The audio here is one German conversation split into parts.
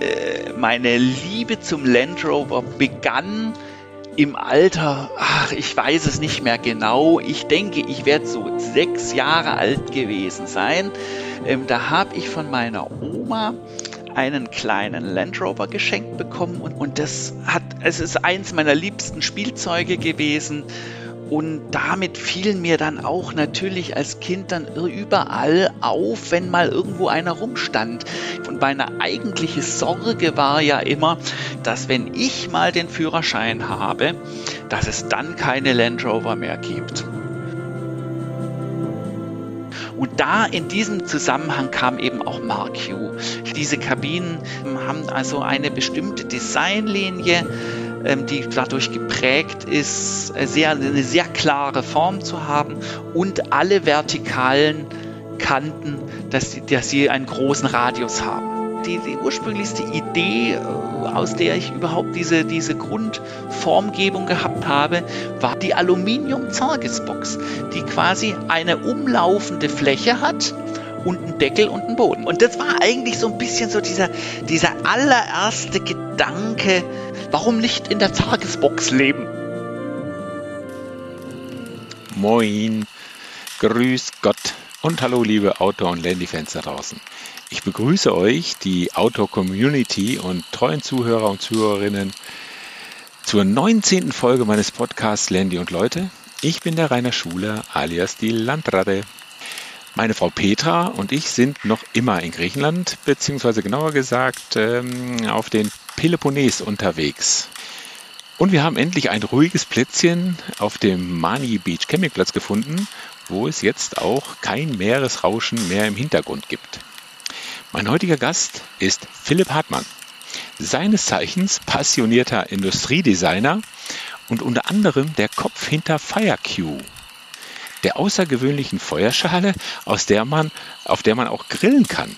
äh, meine Liebe zum Land Rover begann im Alter, ach, ich weiß es nicht mehr genau. Ich denke, ich werde so sechs Jahre alt gewesen sein. Ähm, da habe ich von meiner Oma einen kleinen Land Rover geschenkt bekommen und, und das hat, es ist eins meiner liebsten Spielzeuge gewesen. Und damit fielen mir dann auch natürlich als Kind dann überall auf, wenn mal irgendwo einer rumstand. Und meine eigentliche Sorge war ja immer, dass wenn ich mal den Führerschein habe, dass es dann keine Land Rover mehr gibt. Und da in diesem Zusammenhang kam eben auch Mark Hugh. Diese Kabinen haben also eine bestimmte Designlinie, ähm, die dadurch geprägt ist, äh, sehr, eine sehr klare Form zu haben und alle vertikalen Kanten, dass, sie, dass sie einen großen Radius haben. Die, die, ursprünglichste Idee, äh, aus der ich überhaupt diese, diese Grundformgebung gehabt habe, war die Aluminium-Zargesbox, die quasi eine umlaufende Fläche hat und einen Deckel und einen Boden. Und das war eigentlich so ein bisschen so dieser, dieser allererste Gedanke, warum nicht in der Tagesbox leben? Moin, grüß Gott und hallo liebe Outdoor- und Landy-Fans da draußen. Ich begrüße euch, die Outdoor-Community und treuen Zuhörer und Zuhörerinnen, zur 19. Folge meines Podcasts Landy und Leute. Ich bin der Rainer Schuler alias die Landratte. Meine Frau Petra und ich sind noch immer in Griechenland, beziehungsweise genauer gesagt ähm, auf den Peloponnes unterwegs. Und wir haben endlich ein ruhiges Plätzchen auf dem Mani Beach Campingplatz gefunden, wo es jetzt auch kein Meeresrauschen mehr im Hintergrund gibt. Mein heutiger Gast ist Philipp Hartmann, seines Zeichens passionierter Industriedesigner und unter anderem der Kopf hinter FireQ, der außergewöhnlichen Feuerschale, aus der man, auf der man auch grillen kann.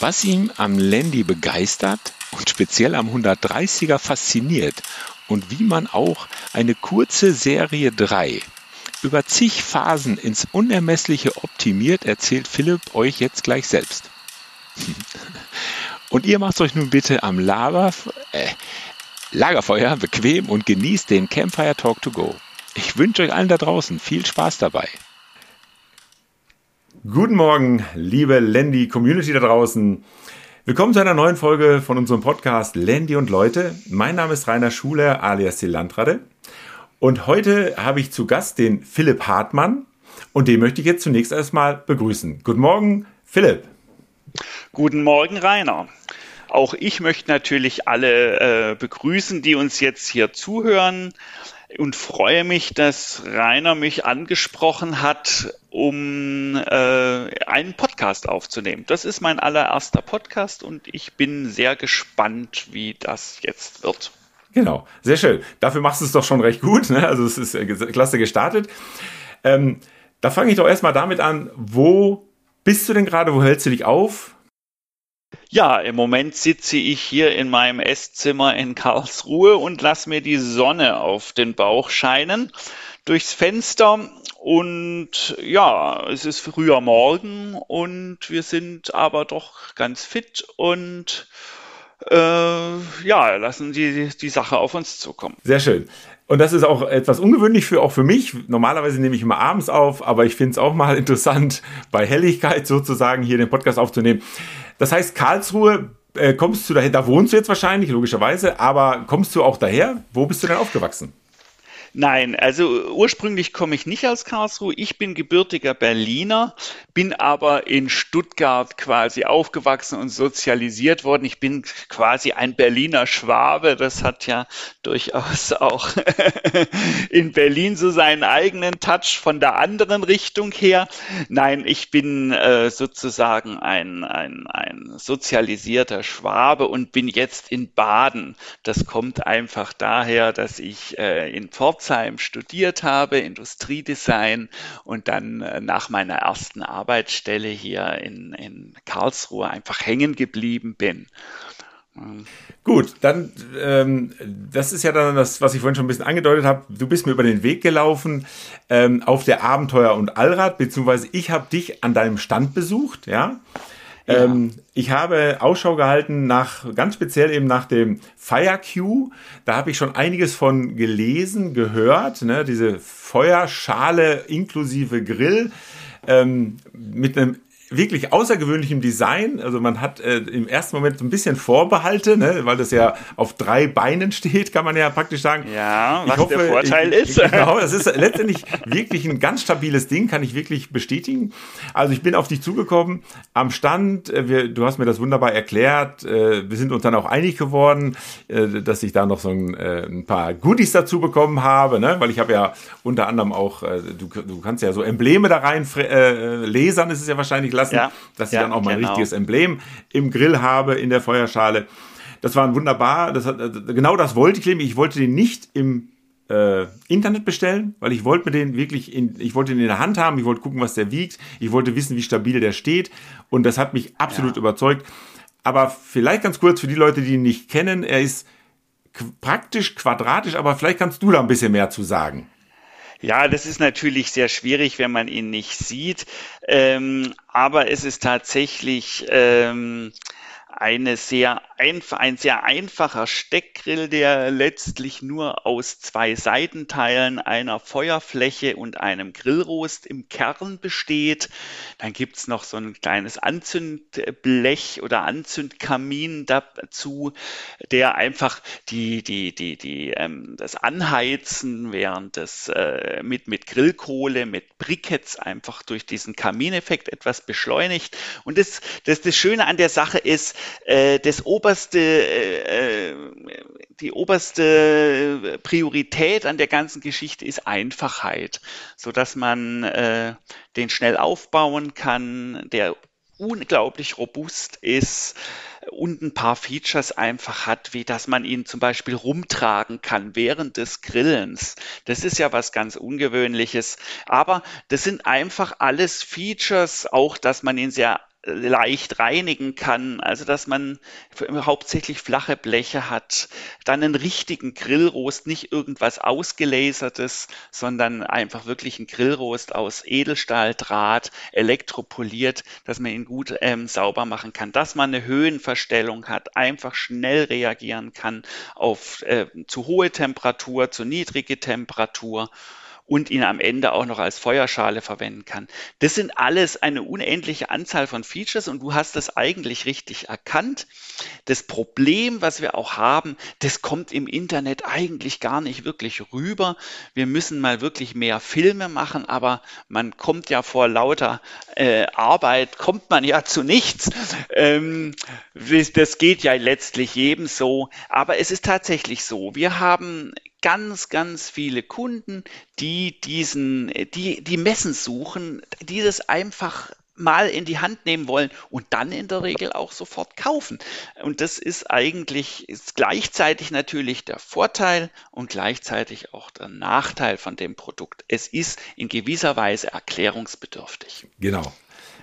Was ihm am Landy begeistert, und speziell am 130er fasziniert und wie man auch eine kurze Serie 3 über zig Phasen ins Unermessliche optimiert, erzählt Philipp euch jetzt gleich selbst. Und ihr macht euch nun bitte am Lager, äh, Lagerfeuer bequem und genießt den Campfire Talk to Go. Ich wünsche euch allen da draußen viel Spaß dabei. Guten Morgen, liebe Landy Community da draußen. Willkommen zu einer neuen Folge von unserem Podcast Landy und Leute. Mein Name ist Rainer Schuler alias die Landrade. Und heute habe ich zu Gast den Philipp Hartmann. Und den möchte ich jetzt zunächst erstmal begrüßen. Guten Morgen, Philipp. Guten Morgen, Rainer. Auch ich möchte natürlich alle äh, begrüßen, die uns jetzt hier zuhören und freue mich, dass Rainer mich angesprochen hat, um äh, einen Podcast aufzunehmen. Das ist mein allererster Podcast und ich bin sehr gespannt, wie das jetzt wird. Genau, sehr schön. Dafür machst du es doch schon recht gut. Ne? Also es ist äh, klasse gestartet. Ähm, da fange ich doch erstmal damit an, wo bist du denn gerade, wo hältst du dich auf? Ja, im Moment sitze ich hier in meinem Esszimmer in Karlsruhe und lasse mir die Sonne auf den Bauch scheinen durchs Fenster. Und ja, es ist früher Morgen und wir sind aber doch ganz fit und äh, ja, lassen die, die Sache auf uns zukommen. Sehr schön. Und das ist auch etwas ungewöhnlich für auch für mich. Normalerweise nehme ich immer abends auf, aber ich finde es auch mal interessant, bei Helligkeit sozusagen hier den Podcast aufzunehmen. Das heißt, Karlsruhe, äh, kommst du daher, da wohnst du jetzt wahrscheinlich, logischerweise, aber kommst du auch daher? Wo bist du denn aufgewachsen? Nein, also ursprünglich komme ich nicht aus Karlsruhe. Ich bin gebürtiger Berliner, bin aber in Stuttgart quasi aufgewachsen und sozialisiert worden. Ich bin quasi ein Berliner Schwabe. Das hat ja durchaus auch in Berlin so seinen eigenen Touch von der anderen Richtung her. Nein, ich bin äh, sozusagen ein, ein, ein sozialisierter Schwabe und bin jetzt in Baden. Das kommt einfach daher, dass ich äh, in Pforzheim Pforzheim studiert habe, Industriedesign und dann äh, nach meiner ersten Arbeitsstelle hier in, in Karlsruhe einfach hängen geblieben bin. Gut, dann, ähm, das ist ja dann das, was ich vorhin schon ein bisschen angedeutet habe. Du bist mir über den Weg gelaufen ähm, auf der Abenteuer- und Allrad, beziehungsweise ich habe dich an deinem Stand besucht, ja. Ähm, ich habe Ausschau gehalten nach, ganz speziell eben nach dem FireQ. Da habe ich schon einiges von gelesen, gehört. Ne? Diese Feuerschale inklusive Grill ähm, mit einem wirklich außergewöhnlichem Design. Also man hat äh, im ersten Moment so ein bisschen Vorbehalte, ne, weil das ja auf drei Beinen steht, kann man ja praktisch sagen. Ja, was hoffe, der Vorteil ich, ist. Genau, das ist letztendlich wirklich ein ganz stabiles Ding, kann ich wirklich bestätigen. Also ich bin auf dich zugekommen am Stand. Äh, wir, du hast mir das wunderbar erklärt. Äh, wir sind uns dann auch einig geworden, äh, dass ich da noch so ein, ein paar Goodies dazu bekommen habe, ne? weil ich habe ja unter anderem auch, du, du kannst ja so Embleme da rein äh, lasern, ist es ja wahrscheinlich lassen, ja, dass ich ja, dann auch mein genau. richtiges Emblem im Grill habe, in der Feuerschale. Das war wunderbar. Das hat, genau das wollte ich nämlich. Ich wollte den nicht im äh, Internet bestellen, weil ich wollte mir den wirklich in, ich wollte den in der Hand haben, ich wollte gucken, was der wiegt, ich wollte wissen, wie stabil der steht und das hat mich absolut ja. überzeugt. Aber vielleicht ganz kurz für die Leute, die ihn nicht kennen, er ist praktisch quadratisch, aber vielleicht kannst du da ein bisschen mehr zu sagen. Ja, das ist natürlich sehr schwierig, wenn man ihn nicht sieht. Ähm, aber es ist tatsächlich ähm, eine sehr einfach, ein sehr einfacher Steckgrill, der letztlich nur aus zwei Seitenteilen, einer Feuerfläche und einem Grillrost im Kern besteht. Dann gibt's noch so ein kleines Anzündblech oder Anzündkamin dazu, der einfach die, die, die, die, ähm, das Anheizen während des äh, mit, mit Grillkohle, mit Briketts einfach durch diesen Kamineffekt etwas beschleunigt. Und das, das, das Schöne an der Sache ist, äh, das oberste, äh, äh, die oberste Priorität an der ganzen Geschichte ist Einfachheit, so dass man äh, den schnell aufbauen kann, der unglaublich robust ist und ein paar Features einfach hat, wie dass man ihn zum Beispiel rumtragen kann während des Grillens. Das ist ja was ganz Ungewöhnliches. Aber das sind einfach alles Features, auch dass man ihn sehr leicht reinigen kann, also dass man hauptsächlich flache Bleche hat, dann einen richtigen Grillrost, nicht irgendwas ausgelasertes, sondern einfach wirklich ein Grillrost aus Edelstahldraht, elektropoliert, dass man ihn gut ähm, sauber machen kann, dass man eine Höhenverstellung hat, einfach schnell reagieren kann auf äh, zu hohe Temperatur, zu niedrige Temperatur und ihn am Ende auch noch als Feuerschale verwenden kann. Das sind alles eine unendliche Anzahl von Features und du hast das eigentlich richtig erkannt. Das Problem, was wir auch haben, das kommt im Internet eigentlich gar nicht wirklich rüber. Wir müssen mal wirklich mehr Filme machen, aber man kommt ja vor lauter äh, Arbeit, kommt man ja zu nichts. Ähm, das geht ja letztlich jedem so. Aber es ist tatsächlich so. Wir haben ganz, ganz viele Kunden, die diesen, die, die Messen suchen, die das einfach mal in die Hand nehmen wollen und dann in der Regel auch sofort kaufen. Und das ist eigentlich ist gleichzeitig natürlich der Vorteil und gleichzeitig auch der Nachteil von dem Produkt. Es ist in gewisser Weise erklärungsbedürftig. Genau.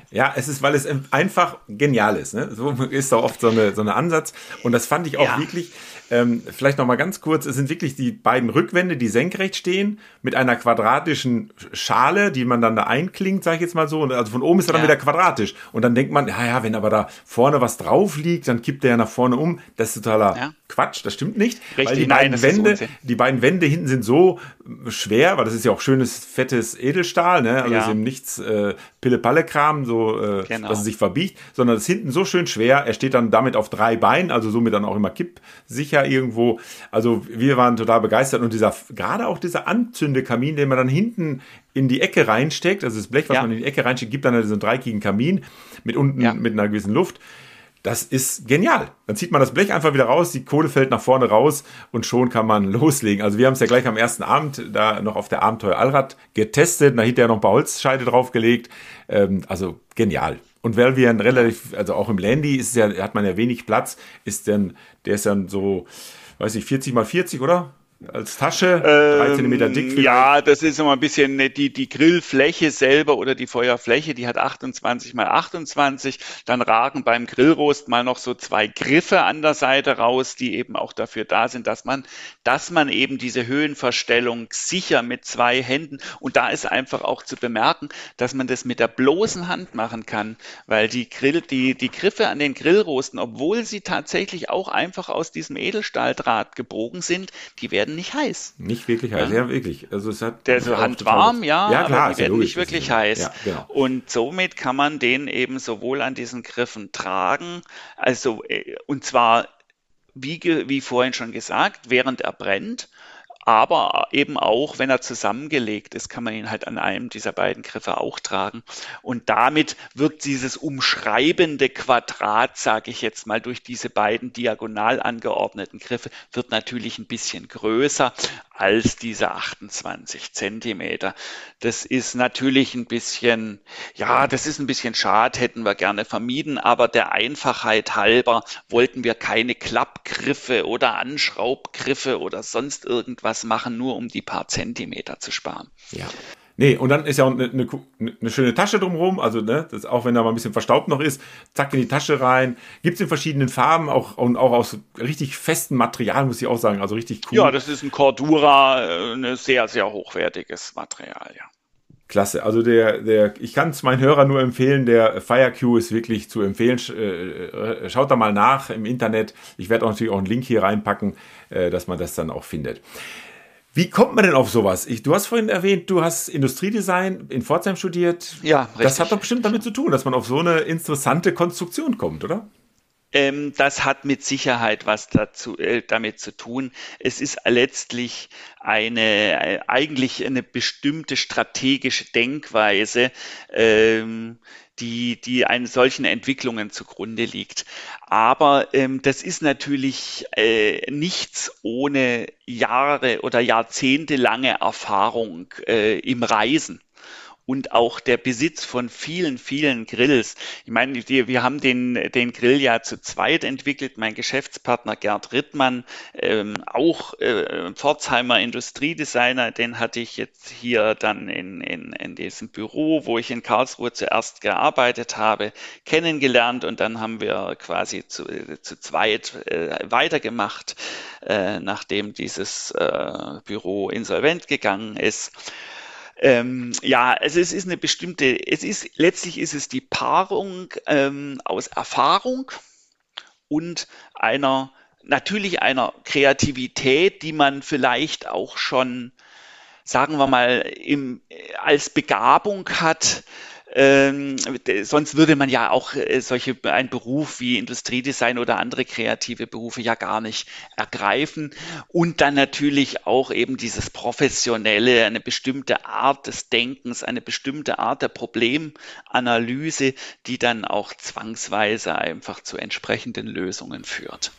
Ja, es ist, weil es einfach genial ist. Ne? So ist da oft so eine, so eine Ansatz. Und das fand ich auch ja. wirklich, ähm, vielleicht noch mal ganz kurz, es sind wirklich die beiden Rückwände, die senkrecht stehen, mit einer quadratischen Schale, die man dann da einklingt, sage ich jetzt mal so. Und also von oben ist er ja. dann wieder quadratisch. Und dann denkt man, ja, ja, wenn aber da vorne was drauf liegt, dann kippt der ja nach vorne um. Das ist totaler ja. Quatsch, das stimmt nicht. Richtig, weil die nein, beiden Wände, die beiden Wände hinten sind so schwer, weil das ist ja auch schönes, fettes Edelstahl, ne? Also ja. ist eben nichts äh, Pille-Palle-Kram, so, äh, genau. dass es sich verbiegt, sondern das ist hinten so schön schwer. Er steht dann damit auf drei Beinen, also somit dann auch immer kippsicher irgendwo. Also wir waren total begeistert und dieser, gerade auch dieser Anzündekamin, den man dann hinten in die Ecke reinsteckt, also das Blech, was ja. man in die Ecke reinsteckt, gibt dann halt so einen dreieckigen Kamin mit unten ja. mit einer gewissen Luft. Das ist genial. Dann zieht man das Blech einfach wieder raus, die Kohle fällt nach vorne raus und schon kann man loslegen. Also wir haben es ja gleich am ersten Abend da noch auf der Abenteuer Allrad getestet, da hinterher noch ein paar Holzscheide draufgelegt. Ähm, also genial. Und weil wir ein relativ, also auch im Landy ist ja, hat man ja wenig Platz, ist dann, der ist dann so, weiß ich, 40 mal 40, oder? Als Tasche, drei Ähm, Zentimeter dick vielleicht. Ja, das ist immer ein bisschen ne, die, die Grillfläche selber oder die Feuerfläche, die hat 28 mal 28. Dann ragen beim Grillrost mal noch so zwei Griffe an der Seite raus, die eben auch dafür da sind, dass man, dass man eben diese Höhenverstellung sicher mit zwei Händen und da ist einfach auch zu bemerken, dass man das mit der bloßen Hand machen kann, weil die Grill, die, die Griffe an den Grillrosten, obwohl sie tatsächlich auch einfach aus diesem Edelstahldraht gebogen sind, die werden nicht heiß. Nicht wirklich heiß, ja, wirklich. Also es hat Der ist so handwarm, ja, ja klar, aber ist die ja werden logisch, nicht wirklich ja- heiß. Ja, genau. Und somit kann man den eben sowohl an diesen Griffen tragen, also äh, und zwar wie, wie vorhin schon gesagt, während er brennt, aber eben auch, wenn er zusammengelegt ist, kann man ihn halt an einem dieser beiden Griffe auch tragen. Und damit wird dieses umschreibende Quadrat, sage ich jetzt mal, durch diese beiden diagonal angeordneten Griffe, wird natürlich ein bisschen größer als diese 28 Zentimeter. Das ist natürlich ein bisschen, ja, das ist ein bisschen schade, hätten wir gerne vermieden, aber der Einfachheit halber wollten wir keine Klappgriffe oder Anschraubgriffe oder sonst irgendwas machen, nur um die paar Zentimeter zu sparen. Ja. Nee, und dann ist ja auch eine, eine, eine schöne Tasche drumherum, also ne, das, auch wenn da mal ein bisschen verstaubt noch ist, zack in die Tasche rein. Gibt's in verschiedenen Farben, auch, und auch aus richtig festem Material, muss ich auch sagen, also richtig cool. Ja, das ist ein Cordura, äh, ein sehr, sehr hochwertiges Material, ja. Klasse. Also der, der, ich kann es meinen Hörern nur empfehlen, der FireQ ist wirklich zu empfehlen. Äh, äh, Schaut da mal nach im Internet. Ich werde auch natürlich auch einen Link hier reinpacken, äh, dass man das dann auch findet. Wie kommt man denn auf sowas? Ich, du hast vorhin erwähnt, du hast Industriedesign in Pforzheim studiert. Ja, Das richtig. hat doch bestimmt damit zu tun, dass man auf so eine interessante Konstruktion kommt, oder? Ähm, das hat mit Sicherheit was dazu, äh, damit zu tun. Es ist letztlich eine, äh, eigentlich eine bestimmte strategische Denkweise, ähm, die, die einen solchen Entwicklungen zugrunde liegt. Aber ähm, das ist natürlich äh, nichts ohne Jahre oder jahrzehntelange Erfahrung äh, im Reisen und auch der Besitz von vielen, vielen Grills. Ich meine, wir, wir haben den, den Grill ja zu zweit entwickelt. Mein Geschäftspartner Gerd Rittmann, ähm, auch äh, Pforzheimer Industriedesigner, den hatte ich jetzt hier dann in, in, in diesem Büro, wo ich in Karlsruhe zuerst gearbeitet habe, kennengelernt und dann haben wir quasi zu, zu zweit äh, weitergemacht, äh, nachdem dieses äh, Büro insolvent gegangen ist. Ähm, ja, also es ist eine bestimmte, es ist, letztlich ist es die Paarung ähm, aus Erfahrung und einer, natürlich einer Kreativität, die man vielleicht auch schon, sagen wir mal, im, als Begabung hat, ähm, sonst würde man ja auch äh, solche einen Beruf wie Industriedesign oder andere kreative Berufe ja gar nicht ergreifen und dann natürlich auch eben dieses professionelle, eine bestimmte Art des Denkens, eine bestimmte Art der Problemanalyse, die dann auch zwangsweise einfach zu entsprechenden Lösungen führt.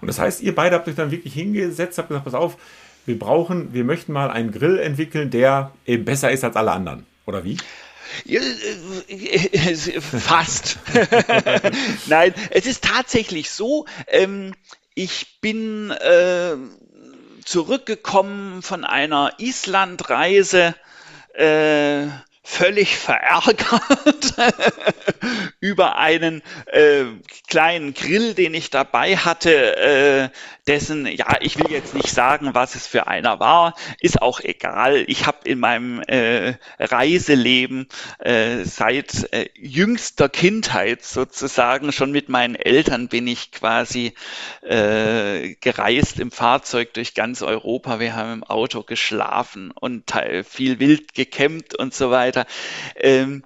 Und das heißt, ihr beide habt euch dann wirklich hingesetzt, habt gesagt, pass auf, wir brauchen, wir möchten mal einen Grill entwickeln, der eben besser ist als alle anderen. Oder wie? Ja, äh, Fast. Nein, es ist tatsächlich so, ähm, ich bin äh, zurückgekommen von einer Islandreise, äh, völlig verärgert über einen äh, kleinen Grill, den ich dabei hatte, äh, dessen, ja, ich will jetzt nicht sagen, was es für einer war, ist auch egal. Ich habe in meinem äh, Reiseleben äh, seit äh, jüngster Kindheit sozusagen schon mit meinen Eltern bin ich quasi äh, gereist im Fahrzeug durch ganz Europa. Wir haben im Auto geschlafen und viel wild gecampt und so weiter. Ähm,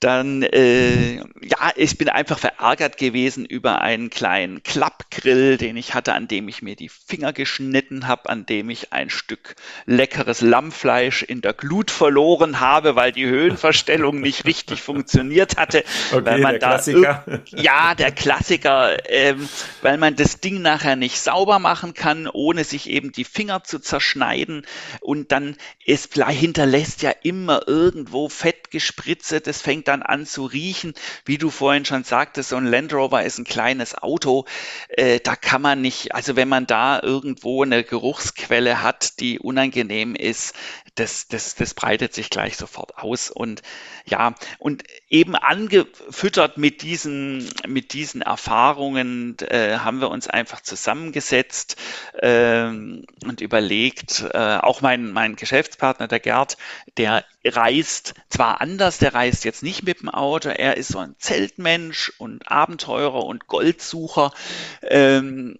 dann, äh, ja, ich bin einfach verärgert gewesen über einen kleinen Klappgrill, den ich hatte, an dem ich mir die Finger geschnitten habe, an dem ich ein Stück leckeres Lammfleisch in der Glut verloren habe, weil die Höhenverstellung nicht richtig funktioniert hatte. Okay, weil man der da Klassiker. Ja, der Klassiker, ähm, weil man das Ding nachher nicht sauber machen kann, ohne sich eben die Finger zu zerschneiden. Und dann, es hinterlässt ja immer irgendwo irgendwo Fett gespritzt, das fängt dann an zu riechen. Wie du vorhin schon sagtest, so ein Land Rover ist ein kleines Auto, äh, da kann man nicht, also wenn man da irgendwo eine Geruchsquelle hat, die unangenehm ist, das, das, das breitet sich gleich sofort aus. Und ja, und eben angefüttert mit diesen, mit diesen Erfahrungen äh, haben wir uns einfach zusammengesetzt äh, und überlegt, äh, auch mein, mein Geschäftspartner, der Gerd, der reist zwar anders, der reist jetzt nicht mit dem Auto, er ist so ein Zeltmensch und Abenteurer und Goldsucher. Ähm,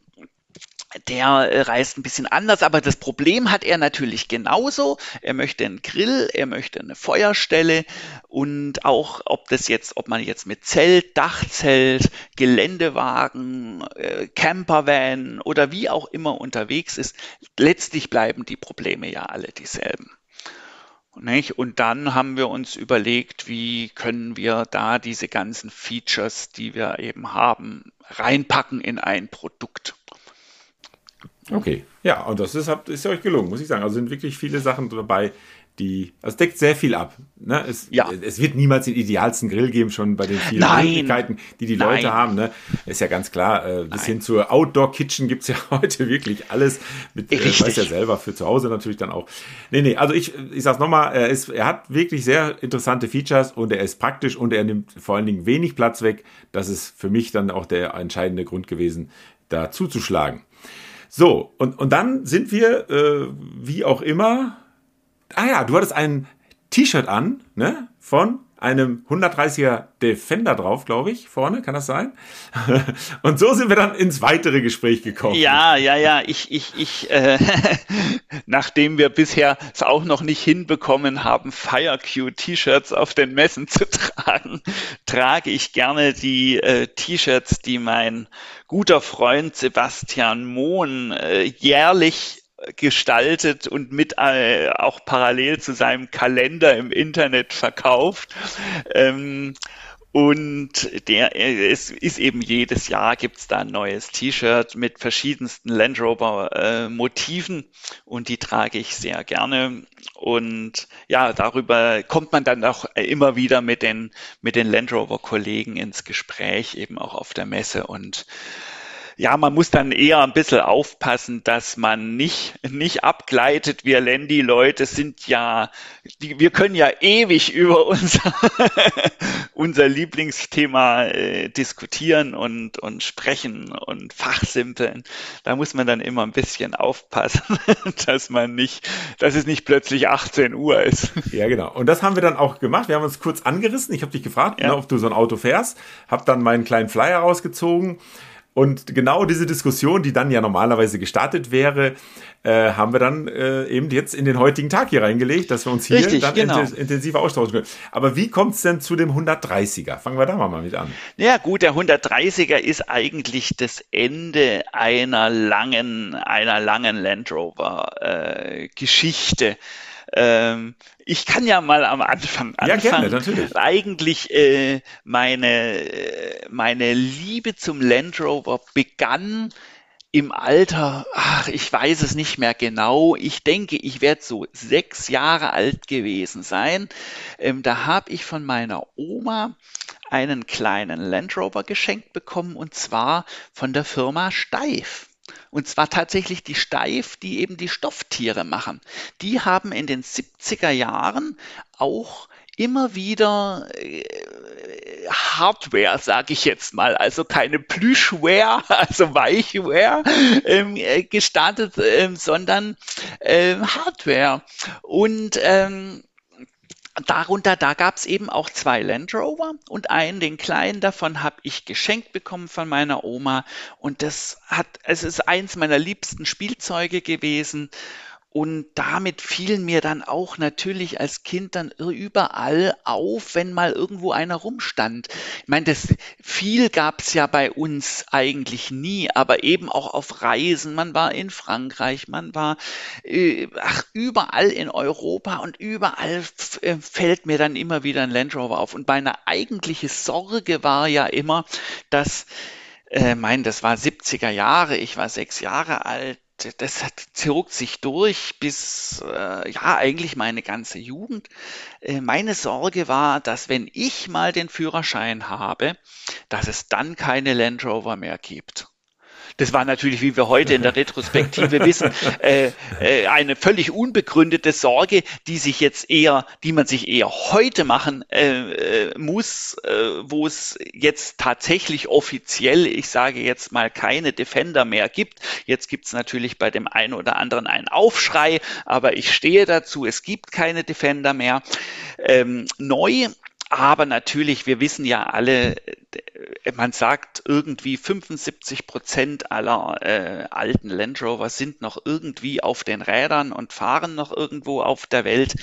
der äh, reist ein bisschen anders, aber das Problem hat er natürlich genauso. Er möchte einen Grill, er möchte eine Feuerstelle und auch, ob das jetzt, ob man jetzt mit Zelt, Dachzelt, Geländewagen, äh, Campervan oder wie auch immer unterwegs ist, letztlich bleiben die Probleme ja alle dieselben. Nicht? Und dann haben wir uns überlegt, wie können wir da diese ganzen Features, die wir eben haben, reinpacken in ein Produkt. Okay, ja, und das ist, ist ja euch gelungen, muss ich sagen. Also sind wirklich viele Sachen dabei, die, also es deckt sehr viel ab. Ne? Es, ja. es wird niemals den idealsten Grill geben, schon bei den vielen Nein. Möglichkeiten, die die Nein. Leute haben. Ne? Ist ja ganz klar. Äh, bis Nein. hin zur Outdoor-Kitchen gibt's ja heute wirklich alles. Mit, äh, weiß ja selber, für zu Hause natürlich dann auch. Nee, nee, also ich, ich sag's nochmal, er, ist, er hat wirklich sehr interessante Features und er ist praktisch und er nimmt vor allen Dingen wenig Platz weg. Das ist für mich dann auch der entscheidende Grund gewesen, da zuzuschlagen. So, und, und dann sind wir, äh, wie auch immer. Ah ja, du hattest ein T-Shirt an, ne? Von einem 130er Defender drauf, glaube ich, vorne, kann das sein? Und so sind wir dann ins weitere Gespräch gekommen. Ja, ja, ja, ich, ich, ich, äh, nachdem wir bisher es auch noch nicht hinbekommen haben, FireQ-T-Shirts auf den Messen zu tragen, trage ich gerne die äh, T-Shirts, die mein guter Freund Sebastian Mohn äh, jährlich gestaltet und mit äh, auch parallel zu seinem Kalender im Internet verkauft. Ähm, und der, es ist eben jedes Jahr gibt's da ein neues T-Shirt mit verschiedensten Land Rover äh, Motiven und die trage ich sehr gerne. Und ja, darüber kommt man dann auch immer wieder mit den, mit den Land Rover Kollegen ins Gespräch, eben auch auf der Messe und ja, man muss dann eher ein bisschen aufpassen, dass man nicht, nicht abgleitet. Wir Landy-Leute sind ja, die, wir können ja ewig über unser, unser Lieblingsthema äh, diskutieren und, und sprechen und fachsimpeln. Da muss man dann immer ein bisschen aufpassen, dass man nicht, dass es nicht plötzlich 18 Uhr ist. Ja, genau. Und das haben wir dann auch gemacht. Wir haben uns kurz angerissen. Ich habe dich gefragt, ja. ne, ob du so ein Auto fährst, habe dann meinen kleinen Flyer rausgezogen und genau diese Diskussion, die dann ja normalerweise gestartet wäre, äh, haben wir dann äh, eben jetzt in den heutigen Tag hier reingelegt, dass wir uns hier Richtig, dann genau. intensiver austauschen können. Aber wie kommt es denn zu dem 130er? Fangen wir da mal mit an. Ja gut, der 130er ist eigentlich das Ende einer langen, einer langen Land Rover äh, Geschichte. Ähm, ich kann ja mal am Anfang anfangen. Ja, gerne, natürlich. Eigentlich äh, meine, meine Liebe zum Land Rover begann im Alter, ach, ich weiß es nicht mehr genau. Ich denke, ich werde so sechs Jahre alt gewesen sein. Ähm, da habe ich von meiner Oma einen kleinen Land Rover geschenkt bekommen und zwar von der Firma Steif. Und zwar tatsächlich die Steif, die eben die Stofftiere machen. Die haben in den 70er Jahren auch immer wieder äh, Hardware, sage ich jetzt mal, also keine Plüschware, also Weichware ähm, äh, gestartet, ähm, sondern ähm, Hardware. Und ähm, darunter, da gab es eben auch zwei Land Rover und einen, den kleinen davon habe ich geschenkt bekommen von meiner Oma. Und das hat, es ist eins meiner liebsten Spielzeuge gewesen und damit fielen mir dann auch natürlich als Kind dann überall auf, wenn mal irgendwo einer rumstand. Ich meine, das viel gab's ja bei uns eigentlich nie, aber eben auch auf Reisen. Man war in Frankreich, man war äh, ach, überall in Europa und überall äh, fällt mir dann immer wieder ein Land Rover auf. Und meine eigentliche Sorge war ja immer, dass äh, mein, das war 70er Jahre, ich war sechs Jahre alt, das zog sich durch bis, äh, ja, eigentlich meine ganze Jugend. Äh, meine Sorge war, dass wenn ich mal den Führerschein habe, dass es dann keine Land Rover mehr gibt. Das war natürlich, wie wir heute in der Retrospektive wissen, äh, äh, eine völlig unbegründete Sorge, die sich jetzt eher, die man sich eher heute machen äh, äh, muss, äh, wo es jetzt tatsächlich offiziell, ich sage jetzt mal, keine Defender mehr gibt. Jetzt gibt es natürlich bei dem einen oder anderen einen Aufschrei, aber ich stehe dazu, es gibt keine Defender mehr. Ähm, neu aber natürlich, wir wissen ja alle, äh, man sagt irgendwie 75 Prozent aller äh, alten Land Rover sind noch irgendwie auf den Rädern und fahren noch irgendwo auf der Welt.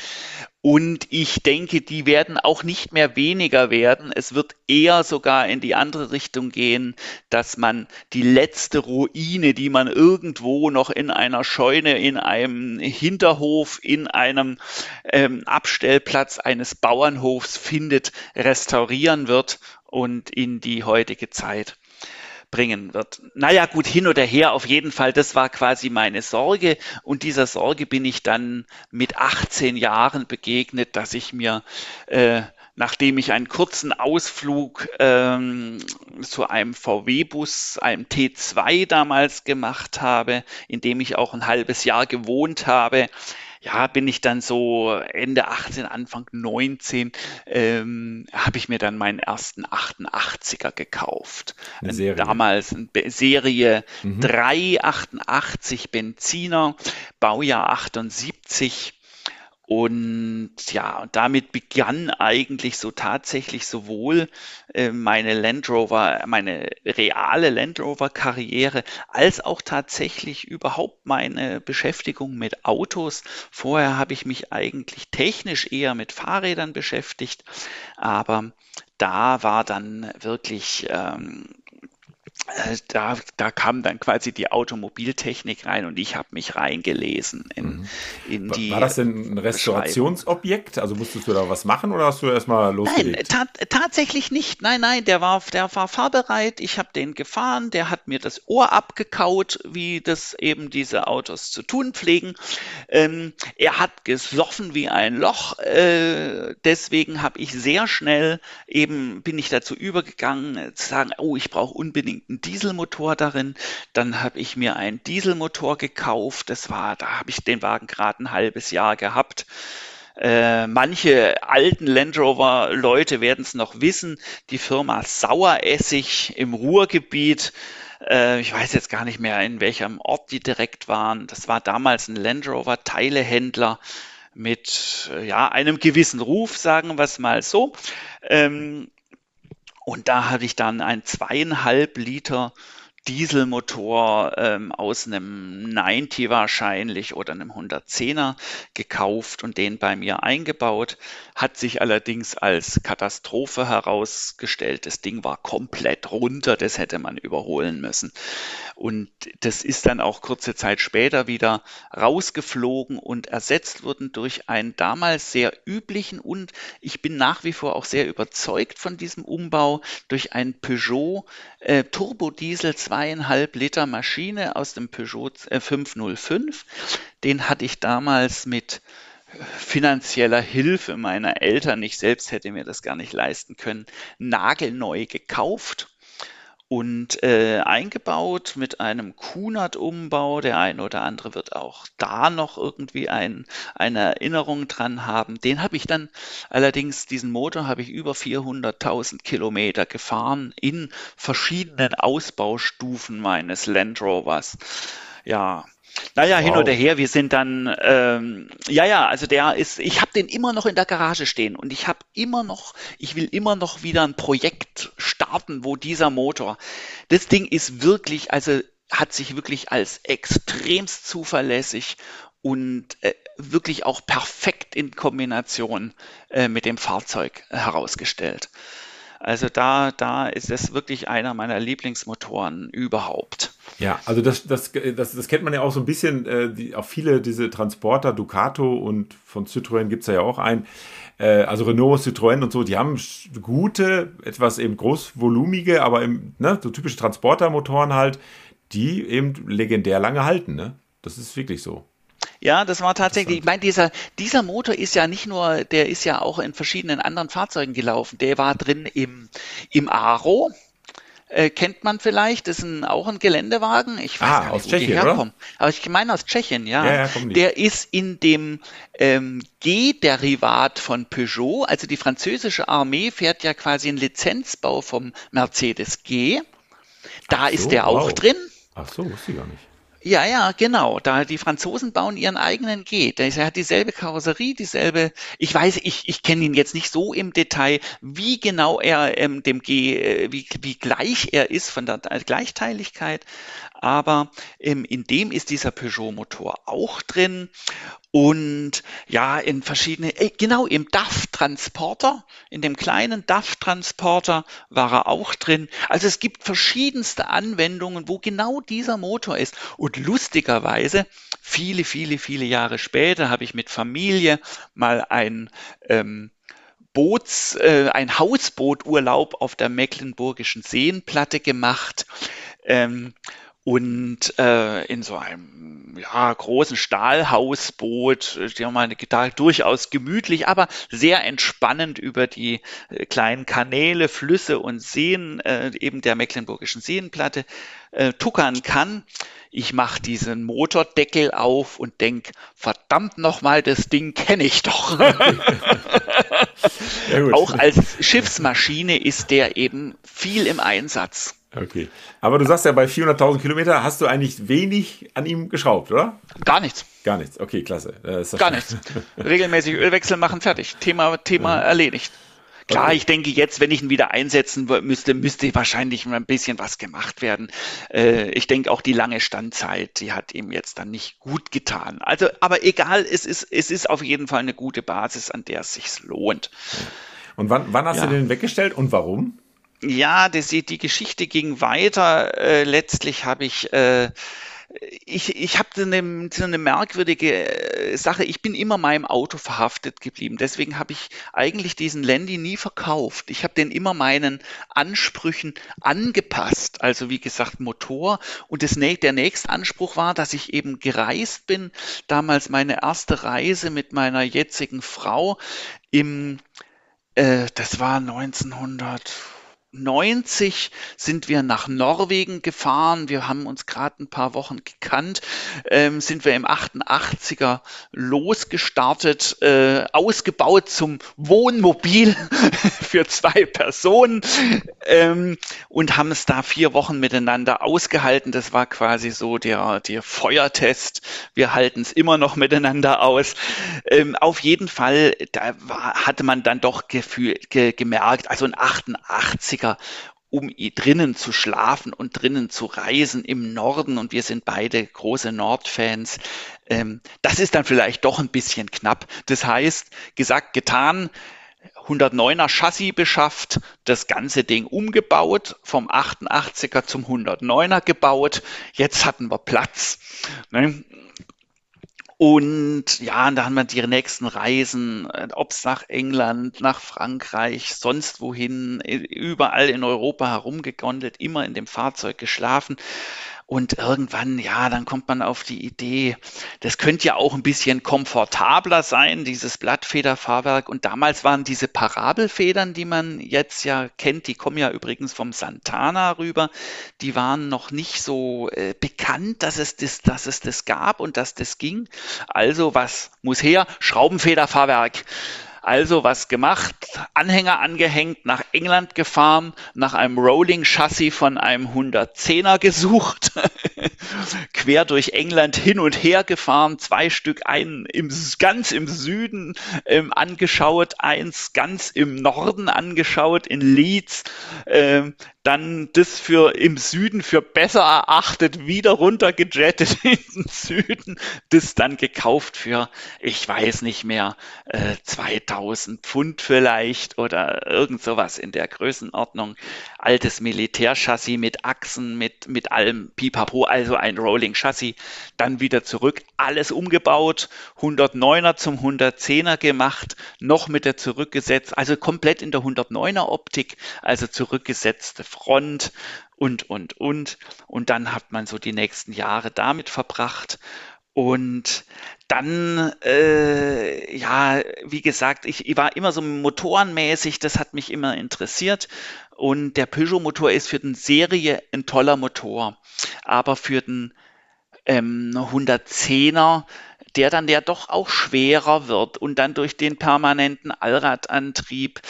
Und ich denke, die werden auch nicht mehr weniger werden. Es wird eher sogar in die andere Richtung gehen, dass man die letzte Ruine, die man irgendwo noch in einer Scheune, in einem Hinterhof, in einem ähm, Abstellplatz eines Bauernhofs findet, restaurieren wird und in die heutige Zeit bringen wird. Naja, gut, hin oder her, auf jeden Fall, das war quasi meine Sorge. Und dieser Sorge bin ich dann mit 18 Jahren begegnet, dass ich mir, äh, nachdem ich einen kurzen Ausflug ähm, zu einem VW-Bus, einem T2 damals gemacht habe, in dem ich auch ein halbes Jahr gewohnt habe, ja, bin ich dann so Ende 18, Anfang 19, ähm, habe ich mir dann meinen ersten 88er gekauft. Eine Serie. Damals eine Serie mhm. 388 Benziner, Baujahr 78 und ja, und damit begann eigentlich so tatsächlich sowohl äh, meine Land Rover, meine reale Land Rover Karriere, als auch tatsächlich überhaupt meine Beschäftigung mit Autos. Vorher habe ich mich eigentlich technisch eher mit Fahrrädern beschäftigt, aber da war dann wirklich ähm, äh, da, da kam dann quasi die Automobiltechnik rein und ich habe mich reingelesen in, mhm. in die. War das denn ein Restaurationsobjekt? Also musstest du da was machen oder hast du erstmal losgelegt? Nein, ta tatsächlich nicht. Nein, nein, der war, der war fahrbereit. Ich habe den gefahren. Der hat mir das Ohr abgekaut, wie das eben diese Autos zu tun pflegen. Ähm, er hat gesoffen wie ein Loch. Äh, deswegen habe ich sehr schnell eben bin ich dazu übergegangen zu sagen, oh, ich brauche unbedingt einen Dieselmotor darin. Dann habe ich mir einen Dieselmotor gekauft. Das war, da habe ich den Wagen gerade ein halbes Jahr gehabt. Äh, manche alten Land Rover Leute werden es noch wissen. Die Firma Saueressig im Ruhrgebiet. Äh, ich weiß jetzt gar nicht mehr, in welchem Ort die direkt waren. Das war damals ein Land Rover Teilehändler mit äh, ja einem gewissen Ruf, sagen wir es mal so. Ähm, und da hatte ich dann ein zweieinhalb Liter Dieselmotor ähm, aus einem 90 wahrscheinlich oder einem 110er gekauft und den bei mir eingebaut. Hat sich allerdings als Katastrophe herausgestellt. Das Ding war komplett runter, das hätte man überholen müssen. Und das ist dann auch kurze Zeit später wieder rausgeflogen und ersetzt worden durch einen damals sehr üblichen und ich bin nach wie vor auch sehr überzeugt von diesem Umbau durch einen Peugeot äh, Turbodiesel 2 zweieinhalb Liter Maschine aus dem Peugeot 505. Äh, Den hatte ich damals mit finanzieller Hilfe meiner Eltern, ich selbst hätte mir das gar nicht leisten können, nagelneu gekauft und äh, eingebaut mit einem Kunert-Umbau. Der eine oder andere wird auch da noch irgendwie ein, eine Erinnerung dran haben. Den habe ich dann allerdings, diesen Motor habe ich über 400.000 Kilometer gefahren in verschiedenen Ausbaustufen meines Land Rovers. Ja, naja, wow. hin oder her, wir sind dann, ähm, ja, ja, also der ist, ich habe den immer noch in der Garage stehen und ich habe immer noch, ich will immer noch wieder ein Projekt starten, wo dieser Motor, das Ding ist wirklich, also hat sich wirklich als extremst zuverlässig und äh, wirklich auch perfekt in Kombination äh, mit dem Fahrzeug herausgestellt. Also da, da ist es wirklich einer meiner Lieblingsmotoren überhaupt. Ja, also das, das, das, das kennt man ja auch so ein bisschen, äh, die, auch viele diese Transporter, Ducato und von Citroën gibt es ja auch ein. Äh, also Renault, Citroën und so, die haben gute, etwas eben großvolumige, aber eben, ne, so typische Transportermotoren halt, die eben legendär lange halten, ne? Das ist wirklich so. Ja, das war tatsächlich, ich meine, dieser, dieser Motor ist ja nicht nur, der ist ja auch in verschiedenen anderen Fahrzeugen gelaufen. Der war drin im, im Aro, äh, kennt man vielleicht, das ist ein, auch ein Geländewagen. Ich weiß Ah, gar nicht, aus wo Tschechien, die oder? herkommen. Aber ich meine aus Tschechien, ja. Ja, ja. Der ist in dem ähm, G-Derivat von Peugeot, also die französische Armee fährt ja quasi einen Lizenzbau vom Mercedes G. Da so, ist der auch wow. drin. Ach so, wusste ich gar nicht. Ja, ja, genau. Da die Franzosen bauen ihren eigenen G. Der er hat dieselbe Karosserie, dieselbe. Ich weiß, ich, ich kenne ihn jetzt nicht so im Detail, wie genau er ähm, dem G, äh, wie, wie gleich er ist von der Gleichteiligkeit. Aber ähm, in dem ist dieser Peugeot-Motor auch drin. Und ja, in verschiedene, äh, genau im DAF-Transporter, in dem kleinen DAF-Transporter war er auch drin. Also es gibt verschiedenste Anwendungen, wo genau dieser Motor ist. Und lustigerweise, viele, viele, viele Jahre später habe ich mit Familie mal ein ähm, Boots, äh, ein Hausbooturlaub auf der Mecklenburgischen Seenplatte gemacht. Ähm, und äh, in so einem ja, großen Stahlhausboot, äh, die haben meine Gitarre durchaus gemütlich, aber sehr entspannend über die äh, kleinen Kanäle, Flüsse und Seen äh, eben der Mecklenburgischen Seenplatte äh, tuckern kann. Ich mache diesen Motordeckel auf und denk, verdammt nochmal, das Ding kenne ich doch. Ja. Auch als Schiffsmaschine ist der eben viel im Einsatz. Okay. Aber du sagst ja, bei 400.000 Kilometer hast du eigentlich wenig an ihm geschraubt, oder? Gar nichts. Gar nichts. Okay, klasse. Das ist doch Gar nichts. Regelmäßig Ölwechsel machen, fertig. Thema, Thema erledigt. Klar, Okay. ich denke jetzt, wenn ich ihn wieder einsetzen müsste, müsste wahrscheinlich mal ein bisschen was gemacht werden. Äh, ich denke auch die lange Standzeit, die hat ihm jetzt dann nicht gut getan. Also, aber egal, es ist, es ist auf jeden Fall eine gute Basis, an der es sich lohnt. Und wann, wann hast Ja. du den weggestellt und warum? Ja, das, die Geschichte ging weiter. Äh, letztlich habe ich, äh, ich, ich habe so eine, eine merkwürdige äh, Sache. Ich bin immer meinem Auto verhaftet geblieben. Deswegen habe ich eigentlich diesen Landy nie verkauft. Ich habe den immer meinen Ansprüchen angepasst. Also wie gesagt, Motor. Und das, der nächste Anspruch war, dass ich eben gereist bin. Damals meine erste Reise mit meiner jetzigen Frau im äh, das war 1990 sind wir nach Norwegen gefahren. Wir haben uns gerade ein paar Wochen gekannt. Ähm, sind wir im 88er losgestartet, äh, ausgebaut zum Wohnmobil für zwei Personen ähm, und haben es da vier Wochen miteinander ausgehalten. Das war quasi so der, der Feuertest. Wir halten es immer noch miteinander aus. Ähm, auf jeden Fall, da war, hatte man dann doch gefühl, ge, gemerkt, also ein 88er um drinnen zu schlafen und drinnen zu reisen im Norden und wir sind beide große Nordfans. Ähm, das ist dann vielleicht doch ein bisschen knapp. Das heißt, gesagt, getan, 109er Chassis beschafft, das ganze Ding umgebaut, vom 88er zum 109er gebaut. Jetzt hatten wir Platz. Ne? Und ja, und da haben wir die nächsten Reisen, ob es nach England, nach Frankreich, sonst wohin, äh, überall in Europa herumgegondelt, immer in dem Fahrzeug geschlafen. Und irgendwann, ja, dann kommt man auf die Idee, das könnte ja auch ein bisschen komfortabler sein, dieses Blattfederfahrwerk. Und damals waren diese Parabelfedern, die man jetzt ja kennt, die kommen ja übrigens vom Santana rüber, die waren noch nicht so äh, bekannt, dass es, das, dass es das gab und dass das ging. Also was muss her? Schraubenfederfahrwerk. Also was gemacht, Anhänger angehängt, nach England gefahren, nach einem Rolling-Chassis von einem 110er gesucht, quer durch England hin und her gefahren, zwei Stück, einen im, ganz im Süden ähm, angeschaut, eins ganz im Norden angeschaut, in Leeds, ähm, dann das für im Süden für besser erachtet, wieder runtergejettet in den Süden, das dann gekauft für, ich weiß nicht mehr, äh, 2000 Pfund vielleicht oder irgend sowas in der Größenordnung. Altes Militärchassis mit Achsen, mit, mit allem Pipapo, also ein Rolling Chassis. Dann wieder zurück, alles umgebaut, 109er zum 110er gemacht, noch mit der zurückgesetzt, also komplett in der 109er Optik, also zurückgesetzte Front und, und, und. Und dann hat man so die nächsten Jahre damit verbracht. Und dann, äh, ja, wie gesagt, ich, ich, war immer so motorenmäßig, das hat mich immer interessiert. Und der Peugeot-Motor ist für den Serie ein toller Motor. Aber für den ähm, 110er der dann ja doch auch schwerer wird und dann durch den permanenten Allradantrieb,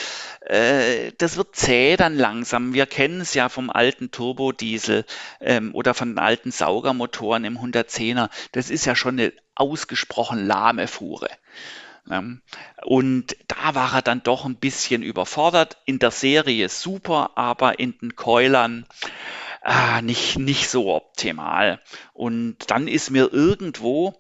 äh, das wird zäh dann langsam. Wir kennen es ja vom alten Turbodiesel ähm, oder von den alten Saugermotoren im 110er. Das ist ja schon eine ausgesprochen lahme Fuhre. Und da war er dann doch ein bisschen überfordert. In der Serie super, aber in den Keulern ah, nicht, nicht so optimal. Und dann ist mir irgendwo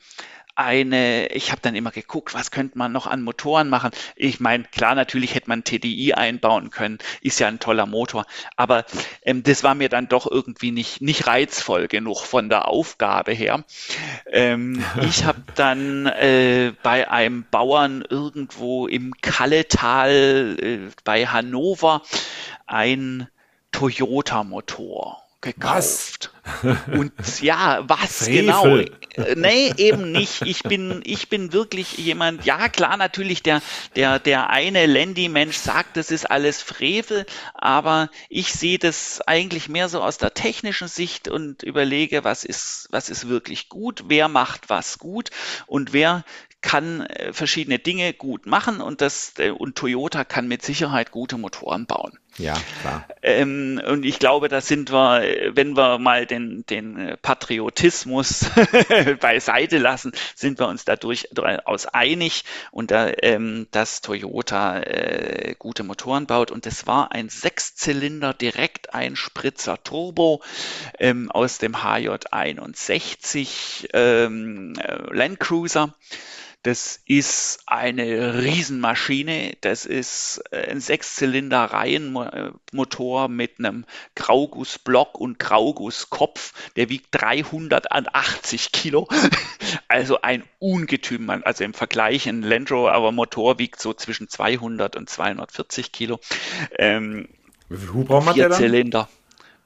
eine, ich habe dann immer geguckt, was könnte man noch an Motoren machen. Ich meine, klar, natürlich hätte man TDI einbauen können, ist ja ein toller Motor, aber ähm, das war mir dann doch irgendwie nicht, nicht reizvoll genug von der Aufgabe her. Ähm, ich habe dann äh, bei einem Bauern irgendwo im Kalletal äh, bei Hannover ein Toyota-Motor gekauft. Was? Und ja, was Frevel. genau? Äh, nee, eben nicht. Ich bin, ich bin wirklich jemand, ja klar, natürlich der, der, der eine Landy-Mensch sagt, das ist alles Frevel, aber ich sehe das eigentlich mehr so aus der technischen Sicht und überlege, was ist, was ist wirklich gut, wer macht was gut und wer kann äh, verschiedene Dinge gut machen und das äh, und Toyota kann mit Sicherheit gute Motoren bauen. Ja, klar. Ähm, und ich glaube, da sind wir, wenn wir mal den, den Patriotismus beiseite lassen, sind wir uns dadurch durchaus einig und da, ähm, dass Toyota äh, gute Motoren baut. Und das war ein Sechszylinder Direkteinspritzer Turbo ähm, aus dem HJ61 ähm, äh, Land Cruiser. Das ist eine Riesenmaschine. Das ist äh, ein Sechszylinder-Reihenmotor mit einem Graugussblock und Graugusskopf. Der wiegt 380 Kilo. Also ein Ungetüm. Also im Vergleich ein Land Rover Motor wiegt so zwischen 200 und 240 Kilo. Ähm, Wie viel Hubraum hat der dann? Zylinder.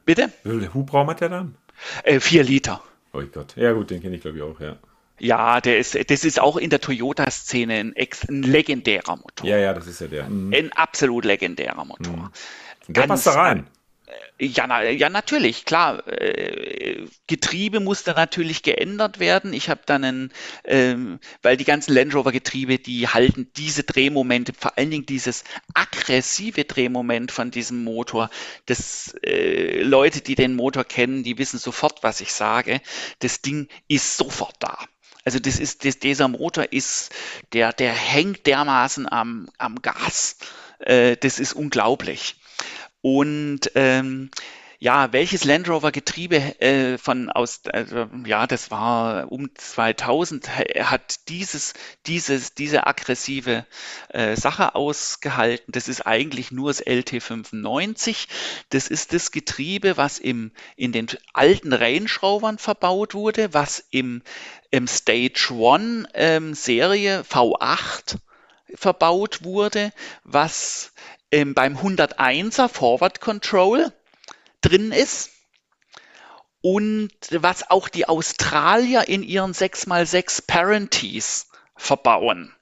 Bitte? Wie viel Hubraum hat der dann? Äh, vier Liter. Oh Gott. Ja gut, den kenne ich glaube ich auch, ja. Ja, der ist, das ist auch in der Toyota-Szene ein, ein, legendärer Motor. Ja, ja, das ist ja der. Mhm. Ein absolut legendärer Motor. Mhm. Der passt da rein. Äh, ja, na, ja, natürlich, klar. Äh, Getriebe musste natürlich geändert werden. Ich habe dann einen, ähm, weil die ganzen Land Rover Getriebe, die halten diese Drehmomente, vor allen Dingen dieses aggressive Drehmoment von diesem Motor. Das äh, Leute, die den Motor kennen, die wissen sofort, was ich sage. Das Ding ist sofort da. Also das ist, das, dieser Motor ist, der, der hängt dermaßen am, am Gas. Äh, das ist unglaublich. Und ähm, ja, welches Land Rover Getriebe äh, von aus, also, ja, das war um 2000, hat dieses, dieses, diese aggressive äh, Sache ausgehalten. Das ist eigentlich nur das LT95. Das ist das Getriebe, was im, in den alten Range Rovern verbaut wurde, was im, im Stage One ähm, Serie V8 verbaut wurde, was ähm, beim 101er Forward Control drin ist und was auch die Australier in ihren 6x6 Parenties verbauen